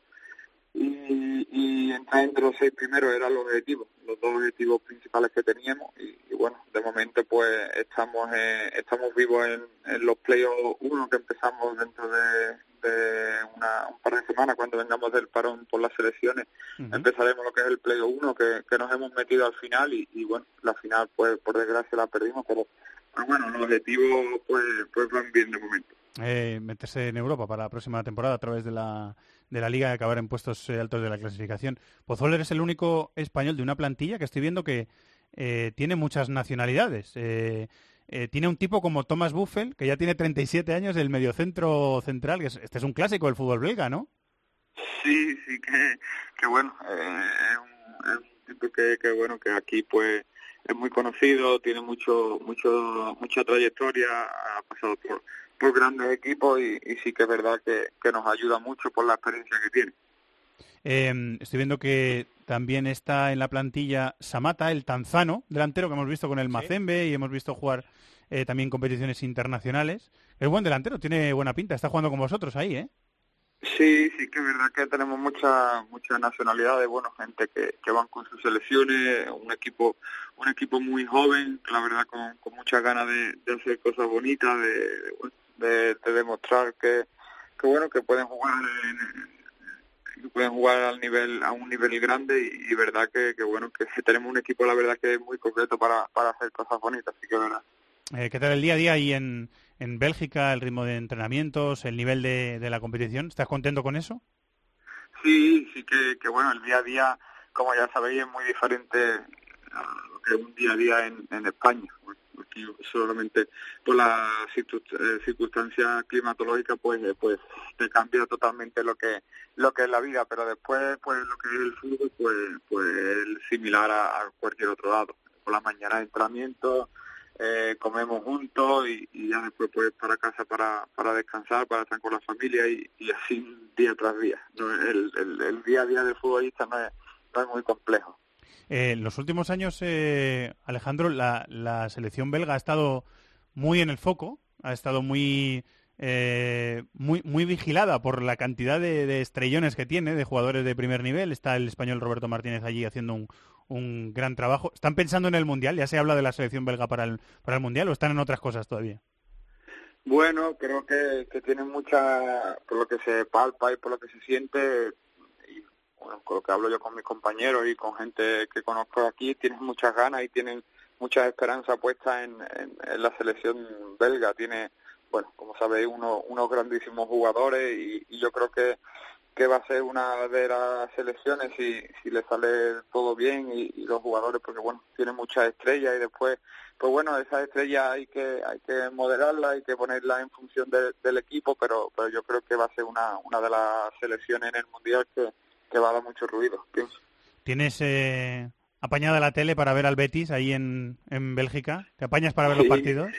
y, y entrar entre los seis primeros era el objetivo, los dos objetivos principales que teníamos y, y bueno, de momento pues estamos eh, estamos vivos en, en los playoffs uno que empezamos dentro de, de una, un par de semanas cuando vengamos del parón por las selecciones empezaremos lo que es el playoff 1 que, que nos hemos metido al final y, y bueno, la final pues por desgracia la perdimos pero, pero bueno, los objetivos pues, pues van bien de momento. Eh, meterse en Europa para la próxima temporada a través de la, de la Liga y acabar en puestos eh, altos de la clasificación. Pozuelo es el único español de una plantilla que estoy viendo que eh, tiene muchas nacionalidades. Eh, eh, tiene un tipo como Thomas Buffel, que ya tiene 37 años, del mediocentro central, que es, este es un clásico del fútbol belga, ¿no? Sí, sí que, que bueno, eh, es, un, es un tipo que, que bueno, que aquí pues es muy conocido, tiene mucho, mucho, mucha trayectoria, ha pasado por, por grandes equipos y, y sí que es verdad que, que nos ayuda mucho por la experiencia que tiene. Eh, estoy viendo que también está en la plantilla Samata, el tanzano, delantero que hemos visto con el Mazembe y hemos visto jugar eh, también competiciones internacionales. Es buen delantero, tiene buena pinta, está jugando con vosotros ahí, ¿eh? Sí, sí que es verdad que tenemos muchas muchas nacionalidades, bueno, gente que, que van con sus selecciones, un equipo un equipo muy joven, la verdad con, con muchas ganas de, de hacer cosas bonitas, de, de, bueno, de- de demostrar que, que bueno que pueden jugar en- que pueden jugar al nivel a un nivel grande y, y verdad que, que bueno que tenemos un equipo la verdad que es muy concreto para, para hacer cosas bonitas, así que verdad. Eh, ¿Qué tal el día a día ahí en, en Bélgica, el ritmo de entrenamientos, el nivel de, de la competición? ¿Estás contento con eso? Sí, sí que, que bueno, el día a día, como ya sabéis, es muy diferente a lo que es un día a día en, en España. Solamente por circun- eh, circunstancias climatológicas, pues, eh, pues te cambia totalmente lo que lo que es la vida, pero después, pues lo que es el fútbol, pues, pues es similar a, cualquier otro lado. Por la mañana entrenamiento, eh, comemos juntos y, ya después pues para casa para, para descansar, para estar con la familia y, así día tras día. El, el día a día del futbolista no es, no es muy complejo. Eh, los últimos años, eh, Alejandro, la, selección belga ha estado muy en el foco, ha estado muy, eh, muy, muy vigilada por la cantidad de, estrellones que tiene, de jugadores de primer nivel. Está el español Roberto Martínez allí haciendo un, un gran trabajo. ¿Están pensando en el Mundial? ¿Ya se habla de la selección belga para el, para el Mundial o están en otras cosas todavía? Bueno, creo que, que tienen mucha, por lo que se palpa y por lo que se siente, bueno, con lo que hablo yo con mis compañeros y con gente que conozco aquí, tienen muchas ganas y tienen muchas esperanzas puestas en, la selección belga. Tiene, bueno, como sabéis, uno, unos grandísimos jugadores y, y yo creo que, que va a ser una de las selecciones si, si le sale todo bien y, y los jugadores, porque bueno, tiene muchas estrellas y después pues bueno, esas estrellas hay que hay que moderarlas, hay que ponerlas en función de- del equipo, pero pero yo creo que va a ser una, una de las selecciones en el Mundial que, que va a dar mucho ruido, pienso. ¿Tienes eh, apañada la tele para ver al Betis ahí en, en Bélgica? ¿Te apañas para ver los Sí. partidos?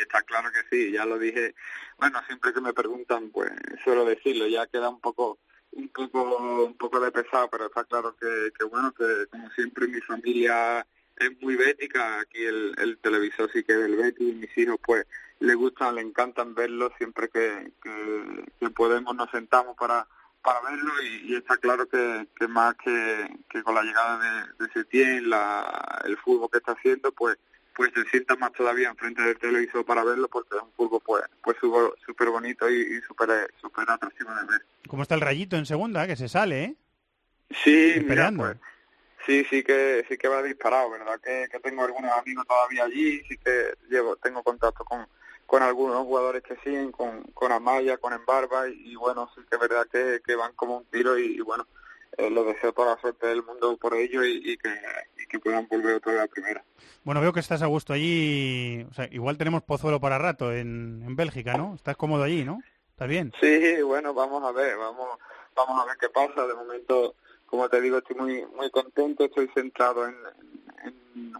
Está claro que sí, ya lo dije. Bueno, siempre que me preguntan, pues suelo decirlo, ya queda un poco un poco un poco de pesado, pero está claro que, que bueno, que como siempre mi familia es muy bética, aquí el, el televisor sí que es del Betis y mis hijos pues les gustan, le encantan verlo, siempre que, que, que podemos nos sentamos para para verlo y, y está claro que, que más que, que con la llegada de, de Setién, la, el fútbol que está haciendo, pues pues se sienta más todavía enfrente del televisor para verlo porque es un fútbol pues pues súper bonito y, y súper súper atractivo de ver. ¿Cómo está el rayito en segunda? Que se sale, ¿eh? Sí, mira, Peleando. pues, sí, sí que sí que va disparado, ¿verdad? Que, que tengo algunos amigos todavía allí, sí que llevo tengo contacto con, con algunos jugadores que siguen, con, con Amaya, con Embarba y, y bueno, sí que es verdad que, que van como un tiro y, y bueno, eh, les deseo toda la suerte del mundo por ello y, y que, y que puedan volver otra vez a primera. Bueno, veo que estás a gusto allí. O sea, igual tenemos pozuelo para rato en, en Bélgica, ¿no? Estás cómodo allí, ¿no? ¿Estás bien? Sí, bueno, vamos a ver, vamos, vamos a ver qué pasa. De momento, como te digo, estoy muy, muy contento, estoy centrado en, en-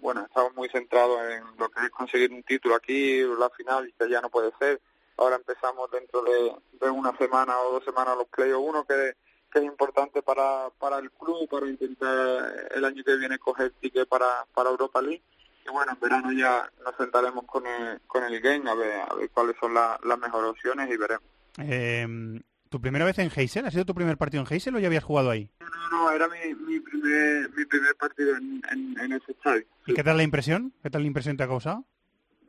bueno, estamos muy centrados en lo que es conseguir un título aquí, la final, que ya no puede ser. Ahora empezamos dentro de, de una semana o dos semanas los playoffs uno que, que es importante para, para el club, para intentar el año que viene coger ticket para, para Europa League. Y bueno, en verano ya nos sentaremos con el, con el game a ver, a ver cuáles son la- las mejores opciones y veremos. Eh, ¿Tu primera vez en Heysel? ¿Ha sido tu primer partido en Heysel o ya habías jugado ahí? No, no, era mi, mi, primer, mi primer partido en, en, en ese estadio. ¿Y qué tal la impresión? ¿Qué tal la impresión te ha causado?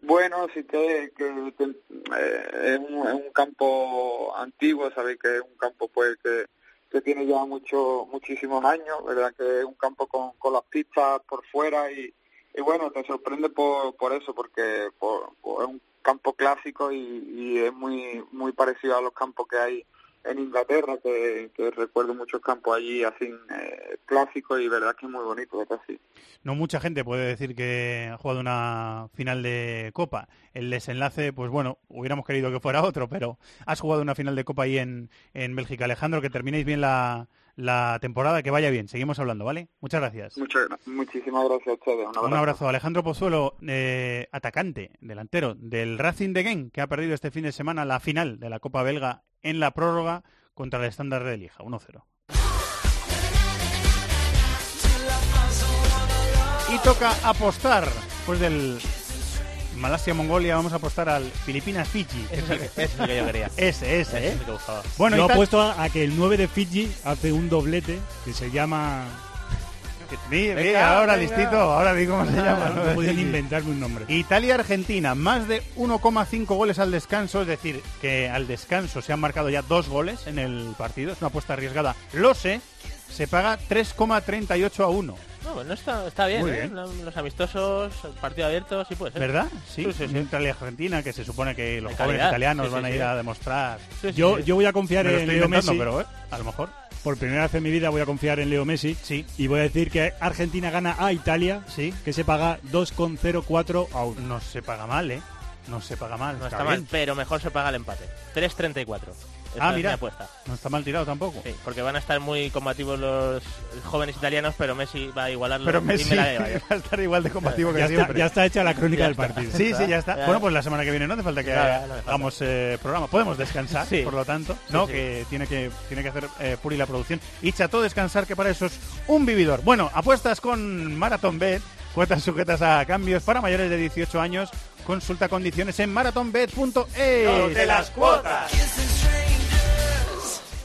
Bueno, sí que, que, que, eh, es, un, es un campo antiguo, sabéis que es un campo pues que, que tiene ya mucho, muchísimos años, verdad que es un campo con, con las pistas por fuera y, y bueno, te sorprende por, por eso, porque por, por- es un campo clásico y, y es muy muy parecido a los campos que hay en Inglaterra, que, que recuerdo muchos campos allí así eh, clásicos y verdad que es muy bonito, así. No mucha gente puede decir que ha jugado una final de Copa. El desenlace, pues bueno, hubiéramos querido que fuera otro, pero has jugado una final de Copa ahí en, en Bélgica. Alejandro, que terminéis bien la, la temporada, que vaya bien. Seguimos hablando, ¿vale? Muchas gracias. Muchas, muchísimas gracias. Un abrazo. Un abrazo. Alejandro Pozuelo, eh, atacante, delantero del Racing de Genk, que ha perdido este fin de semana la final de la Copa Belga en la prórroga contra el estándar de Lieja, 1-0. Y toca apostar, pues del Malasia-Mongolia, vamos a apostar al Filipinas-Fiji. Ese es el que- ese es el que yo quería. Ese, ese, Ese ¿eh? es el que buscaba. Bueno, Yo apuesto a, a que el 9 de Fiji hace un doblete que se llama... Venga, ahora venga. listito, ahora di cómo se llama. No podían inventarme un nombre. Italia-Argentina, más de 1,5 goles al descanso, es decir, que al descanso se han marcado ya dos goles en el partido, es una apuesta arriesgada, lo sé, se paga 3,38 a 1. No, pues no está, está bien, Muy ¿eh? bien. Los amistosos, el partido abierto, sí puede ser. ¿Verdad? Sí, Sí, sí, sí. Italia-Argentina, que se supone que los De jóvenes calidad. italianos Sí, van sí, a ir sí. a demostrar. Sí, sí, Yo, sí. yo voy a confiar Me lo en estoy Leo inventando, Messi. pero eh, a lo mejor. Por primera vez en mi vida voy a confiar en Leo Messi. Sí. Y voy a decir que Argentina gana a Italia, Sí. que se paga 2,04 a 1. No se paga mal, ¿eh? No se paga mal. No está, bien. mal, pero mejor se paga el empate. 3.34. Esta Ah, es mira. mi apuesta. No está mal tirado tampoco. Sí, porque van a estar muy combativos los jóvenes italianos, pero Messi va a igualarlo Pero y Messi me la va a estar igual de combativo que Ya está, siempre. ya está hecha la crónica Ya del está. partido. Sí, sí, ya está. Ya. Bueno, pues la semana que viene no hace falta que Ya, no hagamos eh, programa. Podemos descansar, Sí. por lo tanto, ¿no? sí. Que tiene que tiene que hacer eh, Puri la producción. Y Chato descansar, que para eso es un vividor. Bueno, apuestas con Marathon Bet, cuotas sujetas a cambios para mayores de 18 años Consulta condiciones en marathonbet.es. Los de las cuotas.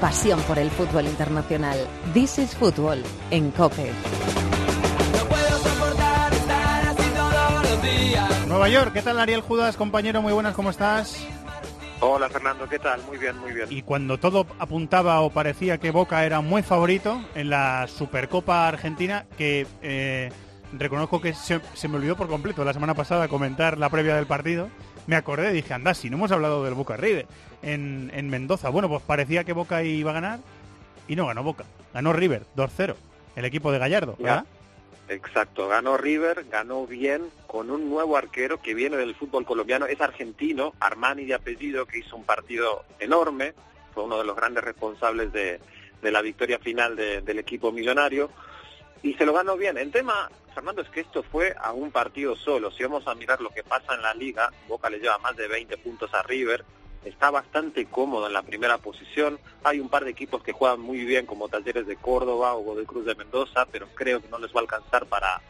Pasión por el fútbol internacional. This is Fútbol en COPE. Nueva York, ¿qué tal Ariel Judas, compañero? Muy buenas, ¿cómo estás? Hola Fernando, ¿qué tal? Muy bien, muy bien. Y cuando todo apuntaba o parecía que Boca era muy favorito en la Supercopa Argentina, que eh, reconozco que se, se me olvidó por completo la semana pasada comentar la previa del partido, me acordé, dije, anda, si no hemos hablado del Boca River en, en Mendoza. Bueno, pues parecía que Boca iba a ganar y no ganó Boca. Ganó River, 2-0, el equipo de Gallardo, ¿verdad? Exacto, ganó River, ganó bien con un nuevo arquero que viene del fútbol colombiano, es argentino, Armani de apellido, que hizo un partido enorme, fue uno de los grandes responsables de, de la victoria final de- del equipo millonario y se lo ganó bien. El tema, Fernando, es que esto fue a un partido solo. Si vamos a mirar lo que pasa en la liga, Boca le lleva más de 20 puntos a River, está bastante cómodo en la primera posición. Hay un par de equipos que juegan muy bien, como Talleres de Córdoba o Godoy Cruz de Mendoza, pero creo que no les va a alcanzar para,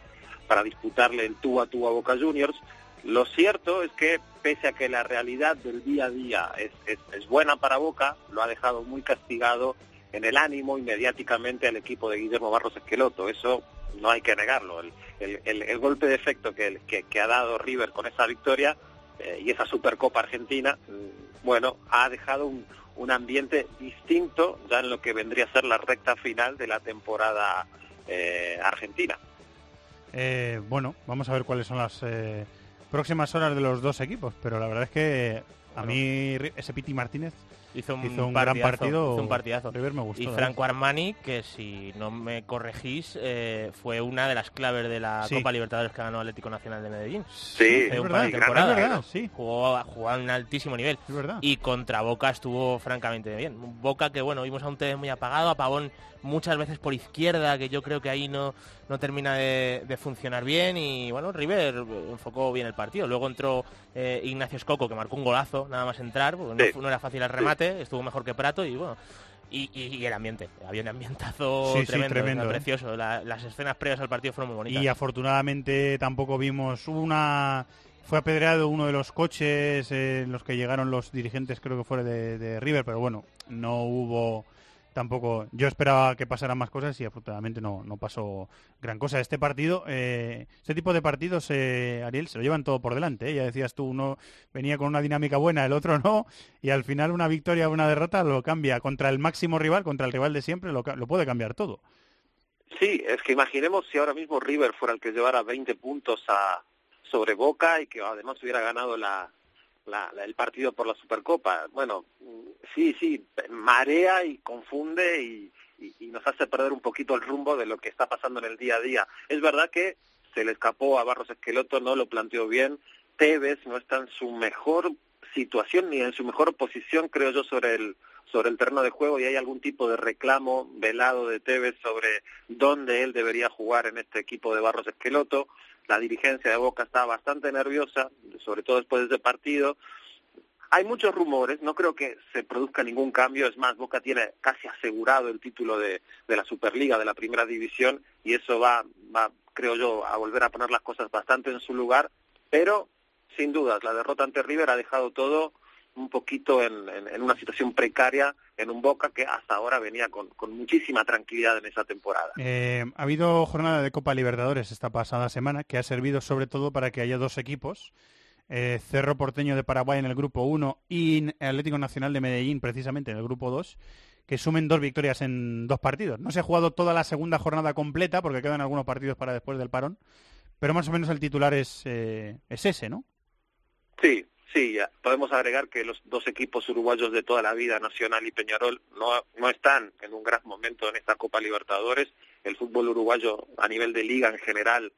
para disputarle el tú a tú a Boca Juniors. Lo cierto es que, pese a que la realidad del día a día es, es buena para Boca, lo ha dejado muy castigado en el ánimo y mediáticamente al equipo de Guillermo Barros Esqueloto. Eso no hay que negarlo. El, el- el- golpe de efecto que, que- que ha dado River con esa victoria eh, y esa Supercopa Argentina, mm, bueno, ha dejado un, un ambiente distinto ya en lo que vendría a ser la recta final de la temporada eh, argentina. Eh, bueno, vamos a ver cuáles son las próximas horas de los dos equipos, pero la verdad es que a mí ese Piti Martínez Hizo un, gran partidazo, partido. hizo un partidazo. River me gustó. y ¿eh? Franco Armani, que si no me corregís, eh, fue una de las claves de la Sí. Copa Libertadores que ganó Atlético Nacional de Medellín. Sí, es un verdad, verdad, sí. Jugó, jugó a un altísimo nivel. Es verdad. Y contra Boca estuvo francamente bien. Boca que, bueno, vimos a un Tevez muy apagado, a Pavón muchas veces por izquierda, que yo creo que ahí no, no termina de, de funcionar bien. Y, bueno, River enfocó bien el partido. Luego entró eh, Ignacio Escoco, que marcó un golazo nada más entrar, porque no Sí. fu- no, era fácil el remate, estuvo mejor que Prato y, bueno... Y, y- y el ambiente, había un ambientazo Sí, sí, tremendo, ¿eh? precioso. La- las escenas previas al partido fueron muy bonitas. Y afortunadamente tampoco vimos una... Fue apedreado uno de los coches eh, en los que llegaron los dirigentes, creo que fuera de, de River, pero bueno, no hubo tampoco... Yo esperaba que pasaran más cosas y afortunadamente no, no pasó gran cosa. Este partido, eh, este tipo de partidos, eh, Ariel, se lo llevan todo por delante. ¿eh? Ya decías tú, uno venía con una dinámica buena, el otro no, y al final una victoria o una derrota lo cambia. Contra el máximo rival, contra el rival de siempre, lo, lo puede cambiar todo. Sí, es que imaginemos si ahora mismo River fuera el que llevara 20 puntos a, sobre Boca y que además hubiera ganado la, la- el partido por la Supercopa. Bueno, sí, sí, marea y confunde y nos hace perder un poquito el rumbo de lo que está pasando en el día a día. Es verdad que se le escapó a Barros Esqueloto, no lo planteó bien. Tevez no está en su mejor situación ni en su mejor posición, creo yo, sobre el sobre el terreno de juego y hay algún tipo de reclamo velado de Tevez sobre dónde él debería jugar en este equipo de Barros Esqueloto. La dirigencia de Boca está bastante nerviosa, sobre todo después de ese partido. Hay muchos rumores, no creo que se produzca ningún cambio, es más, Boca tiene casi asegurado el título de, de la Superliga, de la Primera División, y eso va, va, creo yo, a volver a poner las cosas bastante en su lugar, pero sin dudas, la derrota ante River ha dejado todo un poquito en, en- en una situación precaria en un Boca que hasta ahora venía con, con muchísima tranquilidad en esa temporada. Eh, ha habido jornada de Copa Libertadores esta pasada semana que ha servido sobre todo para que haya dos equipos, eh, Cerro Porteño de Paraguay en el grupo 1 y Atlético Nacional de Medellín precisamente en el grupo 2, que sumen dos victorias en dos partidos. No se ha jugado toda la segunda jornada completa porque quedan algunos partidos para después del parón, pero más o menos el titular es, eh, es ese, ¿no? Sí, sí, ya. podemos agregar que los dos equipos uruguayos de toda la vida, Nacional y Peñarol, no, no están en un gran momento en esta Copa Libertadores. el fútbol uruguayo a nivel de liga en general,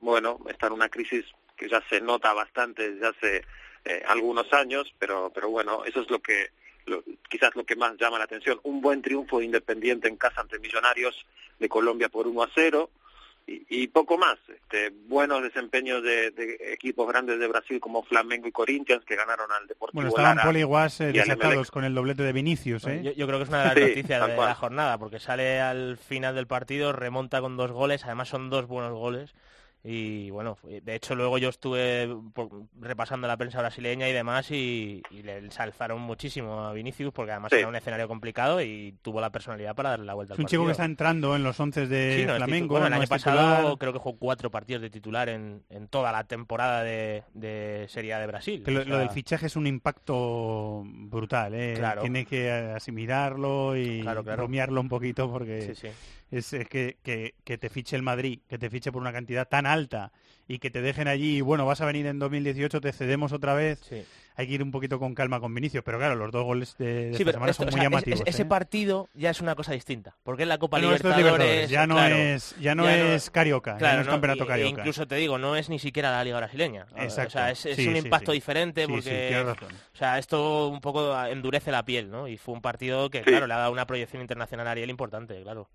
bueno, está en una crisis que ya se nota bastante desde hace eh, algunos años, pero, pero bueno, eso es lo que lo, quizás lo que más llama la atención. Un buen triunfo de Independiente en casa ante Millonarios de Colombia por 1 a 0 y, y poco más. Este, buenos desempeños de, de equipos grandes de Brasil como Flamengo y Corinthians que ganaron al Deportivo Bueno, estaban Lara Poli y Guas eh, desatados con el doblete de Vinicius, ¿eh? Yo, yo creo que es una de las Sí, noticias de cual. la jornada, porque sale al final del partido, remonta con dos goles, además son dos buenos goles. Y bueno, de hecho luego yo estuve repasando la prensa brasileña y demás y, y le ensalzaron muchísimo a Vinicius porque además Sí. era un escenario complicado y tuvo la personalidad para darle la vuelta Es al un chico que está entrando en los once de Sí, no Flamengo. bueno, el no año pasado titular. creo que jugó cuatro partidos de titular en, en toda la temporada de, de Serie A de Brasil. Que lo, del fichaje es un impacto brutal, ¿eh? Claro. Tiene que asimilarlo y Claro, claro. rumiarlo un poquito porque Sí, sí. Es, es que, que, que te fiche el Madrid, que te fiche por una cantidad tan alta y que te dejen allí y bueno, vas a venir en 2018, te cedemos otra vez. Sí. Hay que ir un poquito con calma con Vinicius, pero claro, los dos goles de, de Sí, esta pero semana esto- son o muy sea, es- llamativos. es- ese ¿eh? partido ya es una cosa distinta, porque es la Copa No, Libertadores, Libertadores, ya no claro, es- ya no es Carioca, ya no es Campeonato y- Carioca. incluso te digo, no es ni siquiera la Liga Brasileña. Exacto. O sea, es, es Sí, un impacto diferente porque, razón. o sea, esto un poco endurece la piel, ¿no? Y fue un partido que, claro, le ha dado una proyección internacional a Ariel importante, claro.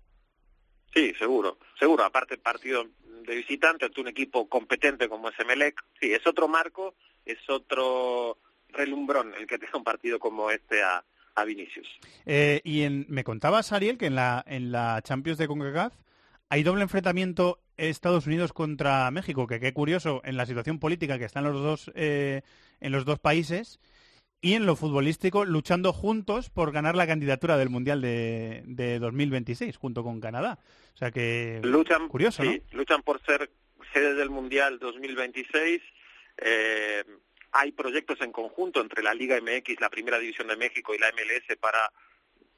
Sí, seguro, seguro. Aparte, partido de visitante ante un equipo competente como es Emelec, sí, es otro marco, es otro relumbrón el que tenga un partido como este a, a Vinicius. Eh, y en, me contabas, Ariel, que en la, en la Champions de CONCACAF hay doble enfrentamiento Estados Unidos contra México, que qué curioso en la situación política que están los dos eh, en los dos países y en lo futbolístico luchando juntos por ganar la candidatura del Mundial de, de 2026 junto con Canadá. O sea que Luchan, curioso, sí, luchan por ser sede del Mundial 2026. Eh, hay proyectos en conjunto entre la Liga MX, la Primera División de México y la MLS para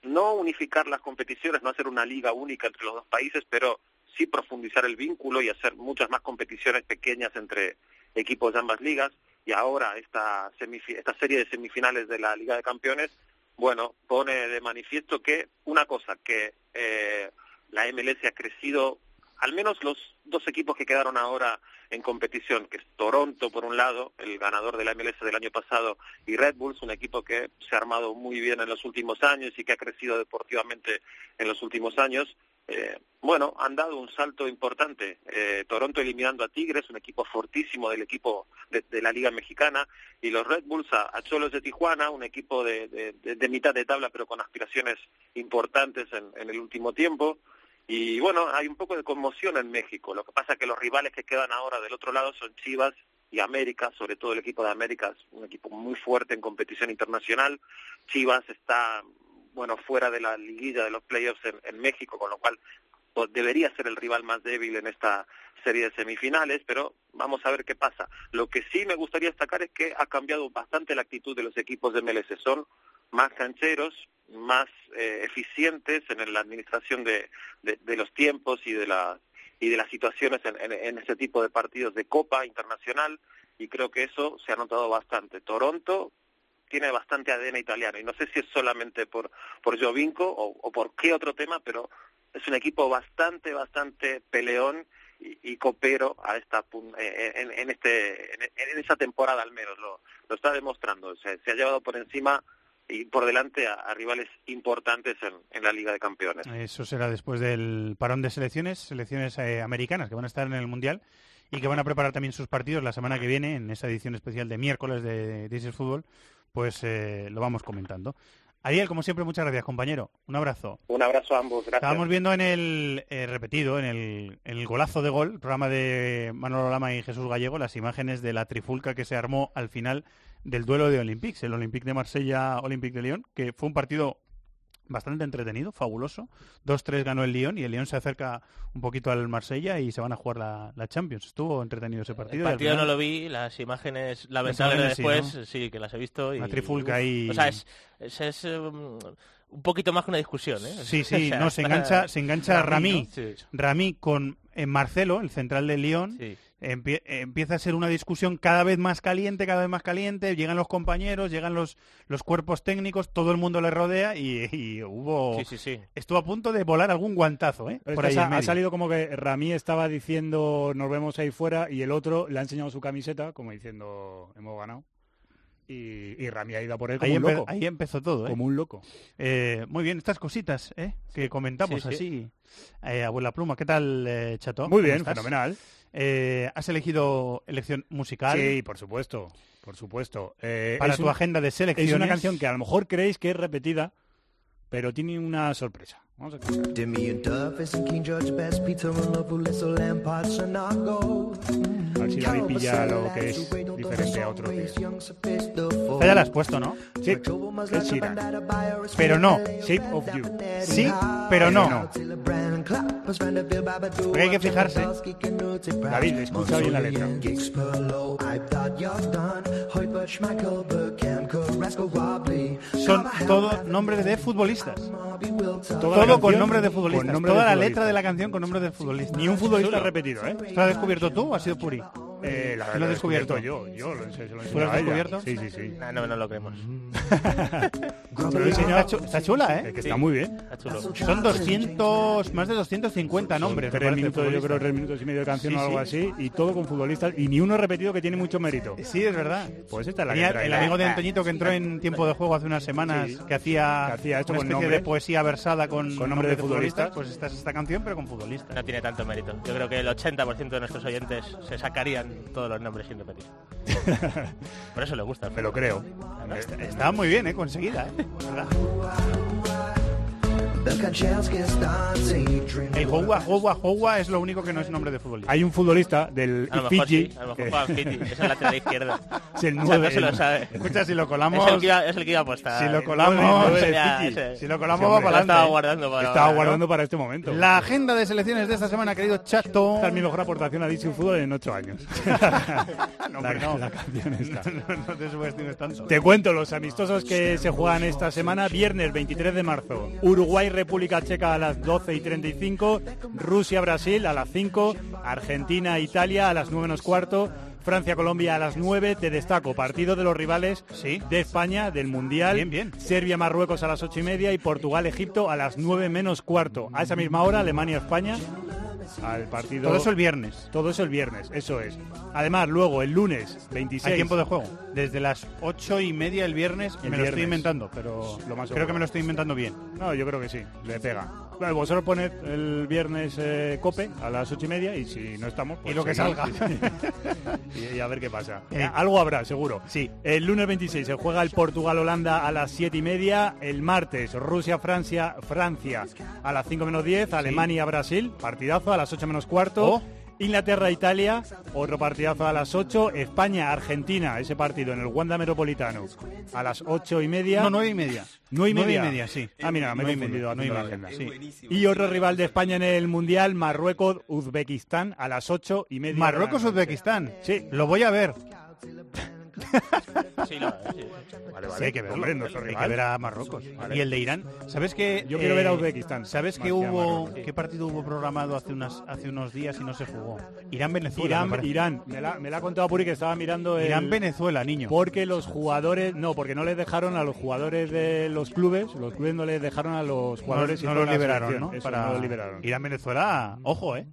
no unificar las competiciones, no hacer una liga única entre los dos países, pero sí profundizar el vínculo y hacer muchas más competiciones pequeñas entre equipos de ambas ligas. Y ahora esta, esta serie de semifinales de la Liga de Campeones, bueno, pone de manifiesto que una cosa, que eh, la MLS ha crecido, al menos los dos equipos que quedaron ahora en competición, que es Toronto por un lado, el ganador de la MLS del año pasado, y Red Bulls, un equipo que se ha armado muy bien en los últimos años y que ha crecido deportivamente en los últimos años. Eh, bueno, han dado un salto importante. Eh, Toronto eliminando a Tigres, un equipo fortísimo del equipo de, la Liga Mexicana, y los Red Bulls a, a Cholos de Tijuana, un equipo de, de- de- de mitad de tabla, pero con aspiraciones importantes en, en el último tiempo. Y bueno, hay un poco de conmoción en México. Lo que pasa es que los rivales que quedan ahora del otro lado son Chivas y América, sobre todo el equipo de América es un equipo muy fuerte en competición internacional. Chivas está, bueno, fuera de la liguilla de los playoffs en, México, con lo cual pues, debería ser el rival más débil en esta serie de semifinales, pero vamos a ver qué pasa. Lo que sí me gustaría destacar es que ha cambiado bastante la actitud de los equipos de MLS. Son más cancheros, más eh, eficientes en la administración de, de- los tiempos y de las y de las situaciones en, en, en ese tipo de partidos de Copa Internacional y creo que eso se ha notado bastante. Toronto tiene bastante ADN italiano y no sé si es solamente por por Jovinko o, o por qué otro tema, pero es un equipo bastante bastante peleón y, copero a esta pun- eh, en, en este en, en esa temporada al menos lo, está demostrando. Se, ha llevado por encima y por delante a, a rivales importantes en, en la Liga de Campeones. Eso será después del parón de selecciones, selecciones eh, americanas que van a estar en el Mundial y que van a preparar también sus partidos la semana que viene en esa edición especial de miércoles de This is Fútbol, pues eh, lo vamos comentando. Ariel, como siempre, muchas gracias, compañero. Un abrazo. Un abrazo a ambos, gracias. Estábamos viendo en el eh, repetido, en el, en el golazo de gol, programa de Manolo Lama y Jesús Gallego, las imágenes de la trifulca que se armó al final del duelo de Olympiques, el Olympique de Marsella, Olympique de Lyon, que fue un partido bastante entretenido, fabuloso. 2-3 ganó el Lyon y el Lyon se acerca un poquito al Marsella y se van a jugar la, la Champions. Estuvo entretenido ese El partido. y al partido final- no lo vi, las imágenes, lamentables imágenes sí, después, sí, que las he visto. Y, La trifulca ahí. O sea, es, es, es, um, un poquito más que una discusión, ¿eh? Sí, O sí, sea, no, se engancha, se engancha. Sí. Ramí con en Marcelo, el central del Lyon, Sí. Empie- empieza a ser una discusión cada vez más caliente, cada vez más caliente, llegan los compañeros, llegan los, los cuerpos técnicos, todo el mundo le rodea y, y hubo... Sí, sí, sí. Estuvo a punto de volar algún guantazo, ¿eh? Pero Por ahí ha, ha salido como que Ramí estaba diciendo nos vemos ahí fuera y el otro le ha enseñado su camiseta como diciendo hemos ganado. Y, y Ramí ha ido a por él como Ahí, un loco. ahí empezó todo, ¿eh? Como un loco. Eh, muy bien, estas cositas ¿eh? que comentamos Sí, sí. así. Eh, abuela Pluma, ¿qué tal, eh, Chato? Muy ¿Cómo bien, estás? fenomenal. Eh, ¿Has elegido elección musical? Sí, por supuesto, por supuesto. Eh, Para tu un- agenda de selecciones. Es una canción que a lo mejor creéis que es repetida, pero tiene una sorpresa. Vamos a escuchar. Ver si David pilla lo que es diferente a otros días. Ya la has puesto, ¿no? Sí, es Sheeran. Pero no. Shape of You. Sí, pero no. Porque hay que fijarse. David, escucha bien la letra. Son todo nombres de futbolistas. Todo con nombres de futbolistas. con nombre Toda de la futbolista. letra de la canción con nombres de futbolistas. Ni un futbolista repetido, ¿eh? ¿Esto lo has descubierto tú o ha sido Puri? Eh, la, ¿Lo has he descubierto? yo. Yo lo, se lo ¿Tú lo has descubierto? Sí, sí, sí. No, no, no lo creemos. Lo enseñado. Está, chu- está chula, ¿eh? Que está muy bien. Está chulo. Son 200, más de 250 nombres. Tres minutos, yo creo, tres minutos y medio de canción Sí, o algo sí. así, y todo con futbolistas, y ni uno repetido que tiene mucho mérito. Sí, es verdad. Pues esta es la Tenía que el amigo de Antoñito que entró en tiempo de juego hace unas semanas Sí. que hacía, Que hacía esto una especie de poesía versada con, Con nombres de futbolistas. Pues esta es esta canción, pero con futbolistas. No tiene tanto mérito. Yo creo que el 80% de nuestros oyentes se sacarían todos los nombres sin repetir. Por eso le gusta. Me lo creo. Está, está muy bien, ¿eh? Conseguida, ¿eh? El Jowa, Jowa es lo único que no es nombre de futbolista. Hay un futbolista del A lo mejor Fiji. sí, a lo mejor que- juega al Fiji. Es el lateral izquierdo. Es el O sea, nueve, no se lo el- sabe. Escucha, si lo colamos... Es el que iba, es el que iba a apostar. Si lo colamos- nueve, nueve, Ya, Fiji. ese. Si lo colamos, Sí, va para estaba guardando para Estaba ahora, ¿no? guardando para este momento. La agenda de selecciones de esta semana, querido Chato. Esta es mi mejor aportación a Dicho Fútbol en ocho años. No, la, hombre, no. la canción esta. No, no te subestimes tanto. Te cuento los amistosos que se juegan esta semana. Viernes 23 de marzo. Uruguay, República Checa a las 12 y 35. Rusia, Brasil a las 5. Argentina, Italia a las 9 menos cuarto. Francia, Colombia a las 9. Te destaco, partido de los rivales Sí. de España, del Mundial. Bien, bien. Serbia, Marruecos a las 8 y media. Y Portugal, Egipto a las 9 menos cuarto. A esa misma hora, Alemania, España. Al partido. Todo eso el viernes. Todo eso el viernes, eso es. Además, luego el lunes 26. Hay tiempo de juego. Desde las ocho y media el viernes, El me lo estoy inventando, pero Lo más creo que me lo estoy inventando bien. No, yo creo que sí, le pega. Bueno, vosotros poned el viernes eh, cope a las ocho y media y si no estamos, pues Y lo que salga. y, y a ver qué pasa. Eh. Eh, algo habrá, seguro. Sí. El lunes 26 se juega el Portugal-Holanda a las siete y media. El martes Rusia-Francia Francia a las 5 menos 10. Alemania-Brasil, partidazo a las 8 menos cuarto. Oh. Inglaterra-Italia, otro partidazo a las 8. España-Argentina, ese partido en el Wanda Metropolitano a las 8 y media. No, nueve y media. ¿Nueve y Nueve y media? media, sí. Ah, mira, me he confundido media, haciendo la agenda. media, sí. Y otro rival de España en el Mundial, Marruecos-Uzbekistán a las 8 y media. Marruecos-Uzbekistán. Sí. Lo voy a ver. Sí, sí. Vale, Sí, hay que verlo. Hombre, hay que ver a Marruecos. Vale. Y el de Irán. ¿Sabes que Yo quiero ver a Uzbekistán, ¿Sabes que hubo qué partido hubo programado hace unas hace unos días y no se jugó? Irán Venezuela. Irán, me parece. Irán. Me la, me la ha contado Puri que estaba mirando el- Irán Venezuela, niño. Porque los jugadores, no, porque no les dejaron a los jugadores de los clubes, los clubes no les dejaron a los jugadores no, y no los liberaron. ¿no? Eso, Para no los liberaron. Irán Venezuela, ojo, eh.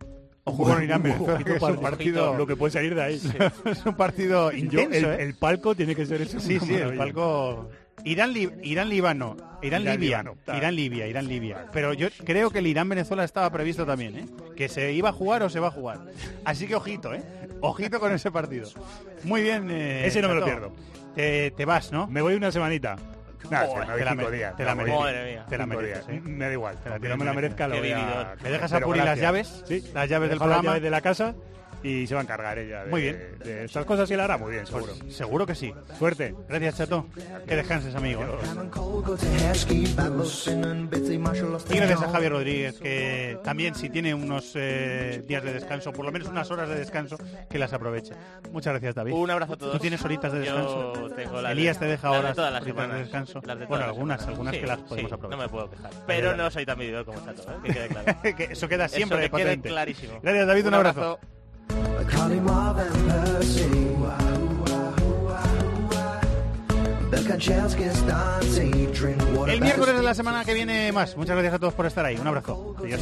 Ojo con Irán Venezuela, es para- un partido lo que puede salir de ahí. es un partido Yo, intenso, el, ¿eh? el palco tiene que ser eso. Sí, sí, el palco. Irán, Li- Irán Líbano, Irán, Irán, Libia, Líbano, tal. Irán Libia, Irán Libia. Pero yo creo que el Irán Venezuela estaba previsto también, ¿eh? Que se iba a jugar o se va a jugar. Así que ojito, ¿eh? Ojito con ese partido. Muy bien. eh, Ese no me lo pierdo. Te, te vas, ¿no? Me voy una semanita. Nah, Joder, me voy te la cinco días. te la me mereces. Madre mía. Te la mereces. ¿eh? Me da igual. Te la Aunque no me la merezca, lo voy a... ¿Le dejas a Puri las llaves? Sí. Las llaves del programa. de la casa y se va a encargar ella de, Muy bien. de estas cosas y la hará muy bien, seguro. Pues seguro que sí. Suerte. Gracias, Chato. Que descanses, amigo. Y gracias a Javier Rodríguez, que también si tiene unos eh, días de descanso, por lo menos unas horas de descanso, que las aproveche. Muchas gracias, David. Un abrazo a todos. ¿Tú tienes horitas de Yo descanso? tengo Elías te deja las de horas todas las semanas, de descanso. las de todas bueno, algunas, algunas Sí, que las podemos sí, aprovechar. No me puedo quejar. Pero no soy tan vividor como Chato, ¿eh? que quede claro. Que eso queda siempre Eso que quede clarísimo. Gracias, David. Un, abrazo. El miércoles de la semana que viene más. Muchas gracias a todos por estar ahí. Un abrazo. Adiós.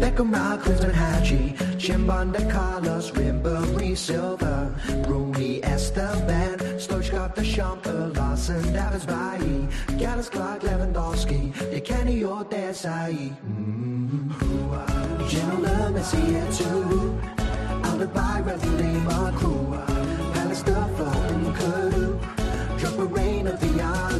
Beckham, Rockcliffe and Haji, Chimbon, De Carlos, Ribery, Silva, Rooney, Esteban, Stoichkov, Deschamps, Larson, Davis, Bailly, Gallus, Clark, Lewandowski, Kenny or Desai. Mm-hmm. Gentleman, Messi, Etu, Alibaba, Neymar, Crew, Palace, the Flow, and Kudu, Drop a rain of the eye.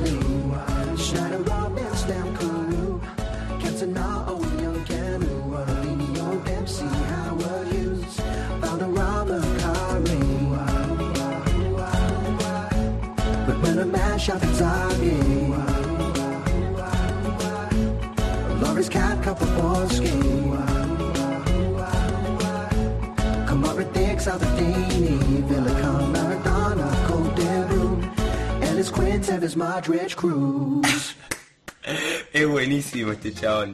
shot at Zaggy. Laurie's cat, couple Polski. Kamara Dix, Aldadini, Villa Con, Maradona, Cote de Ellis Quintev is Modric Cruz. es buenísimo este chabón.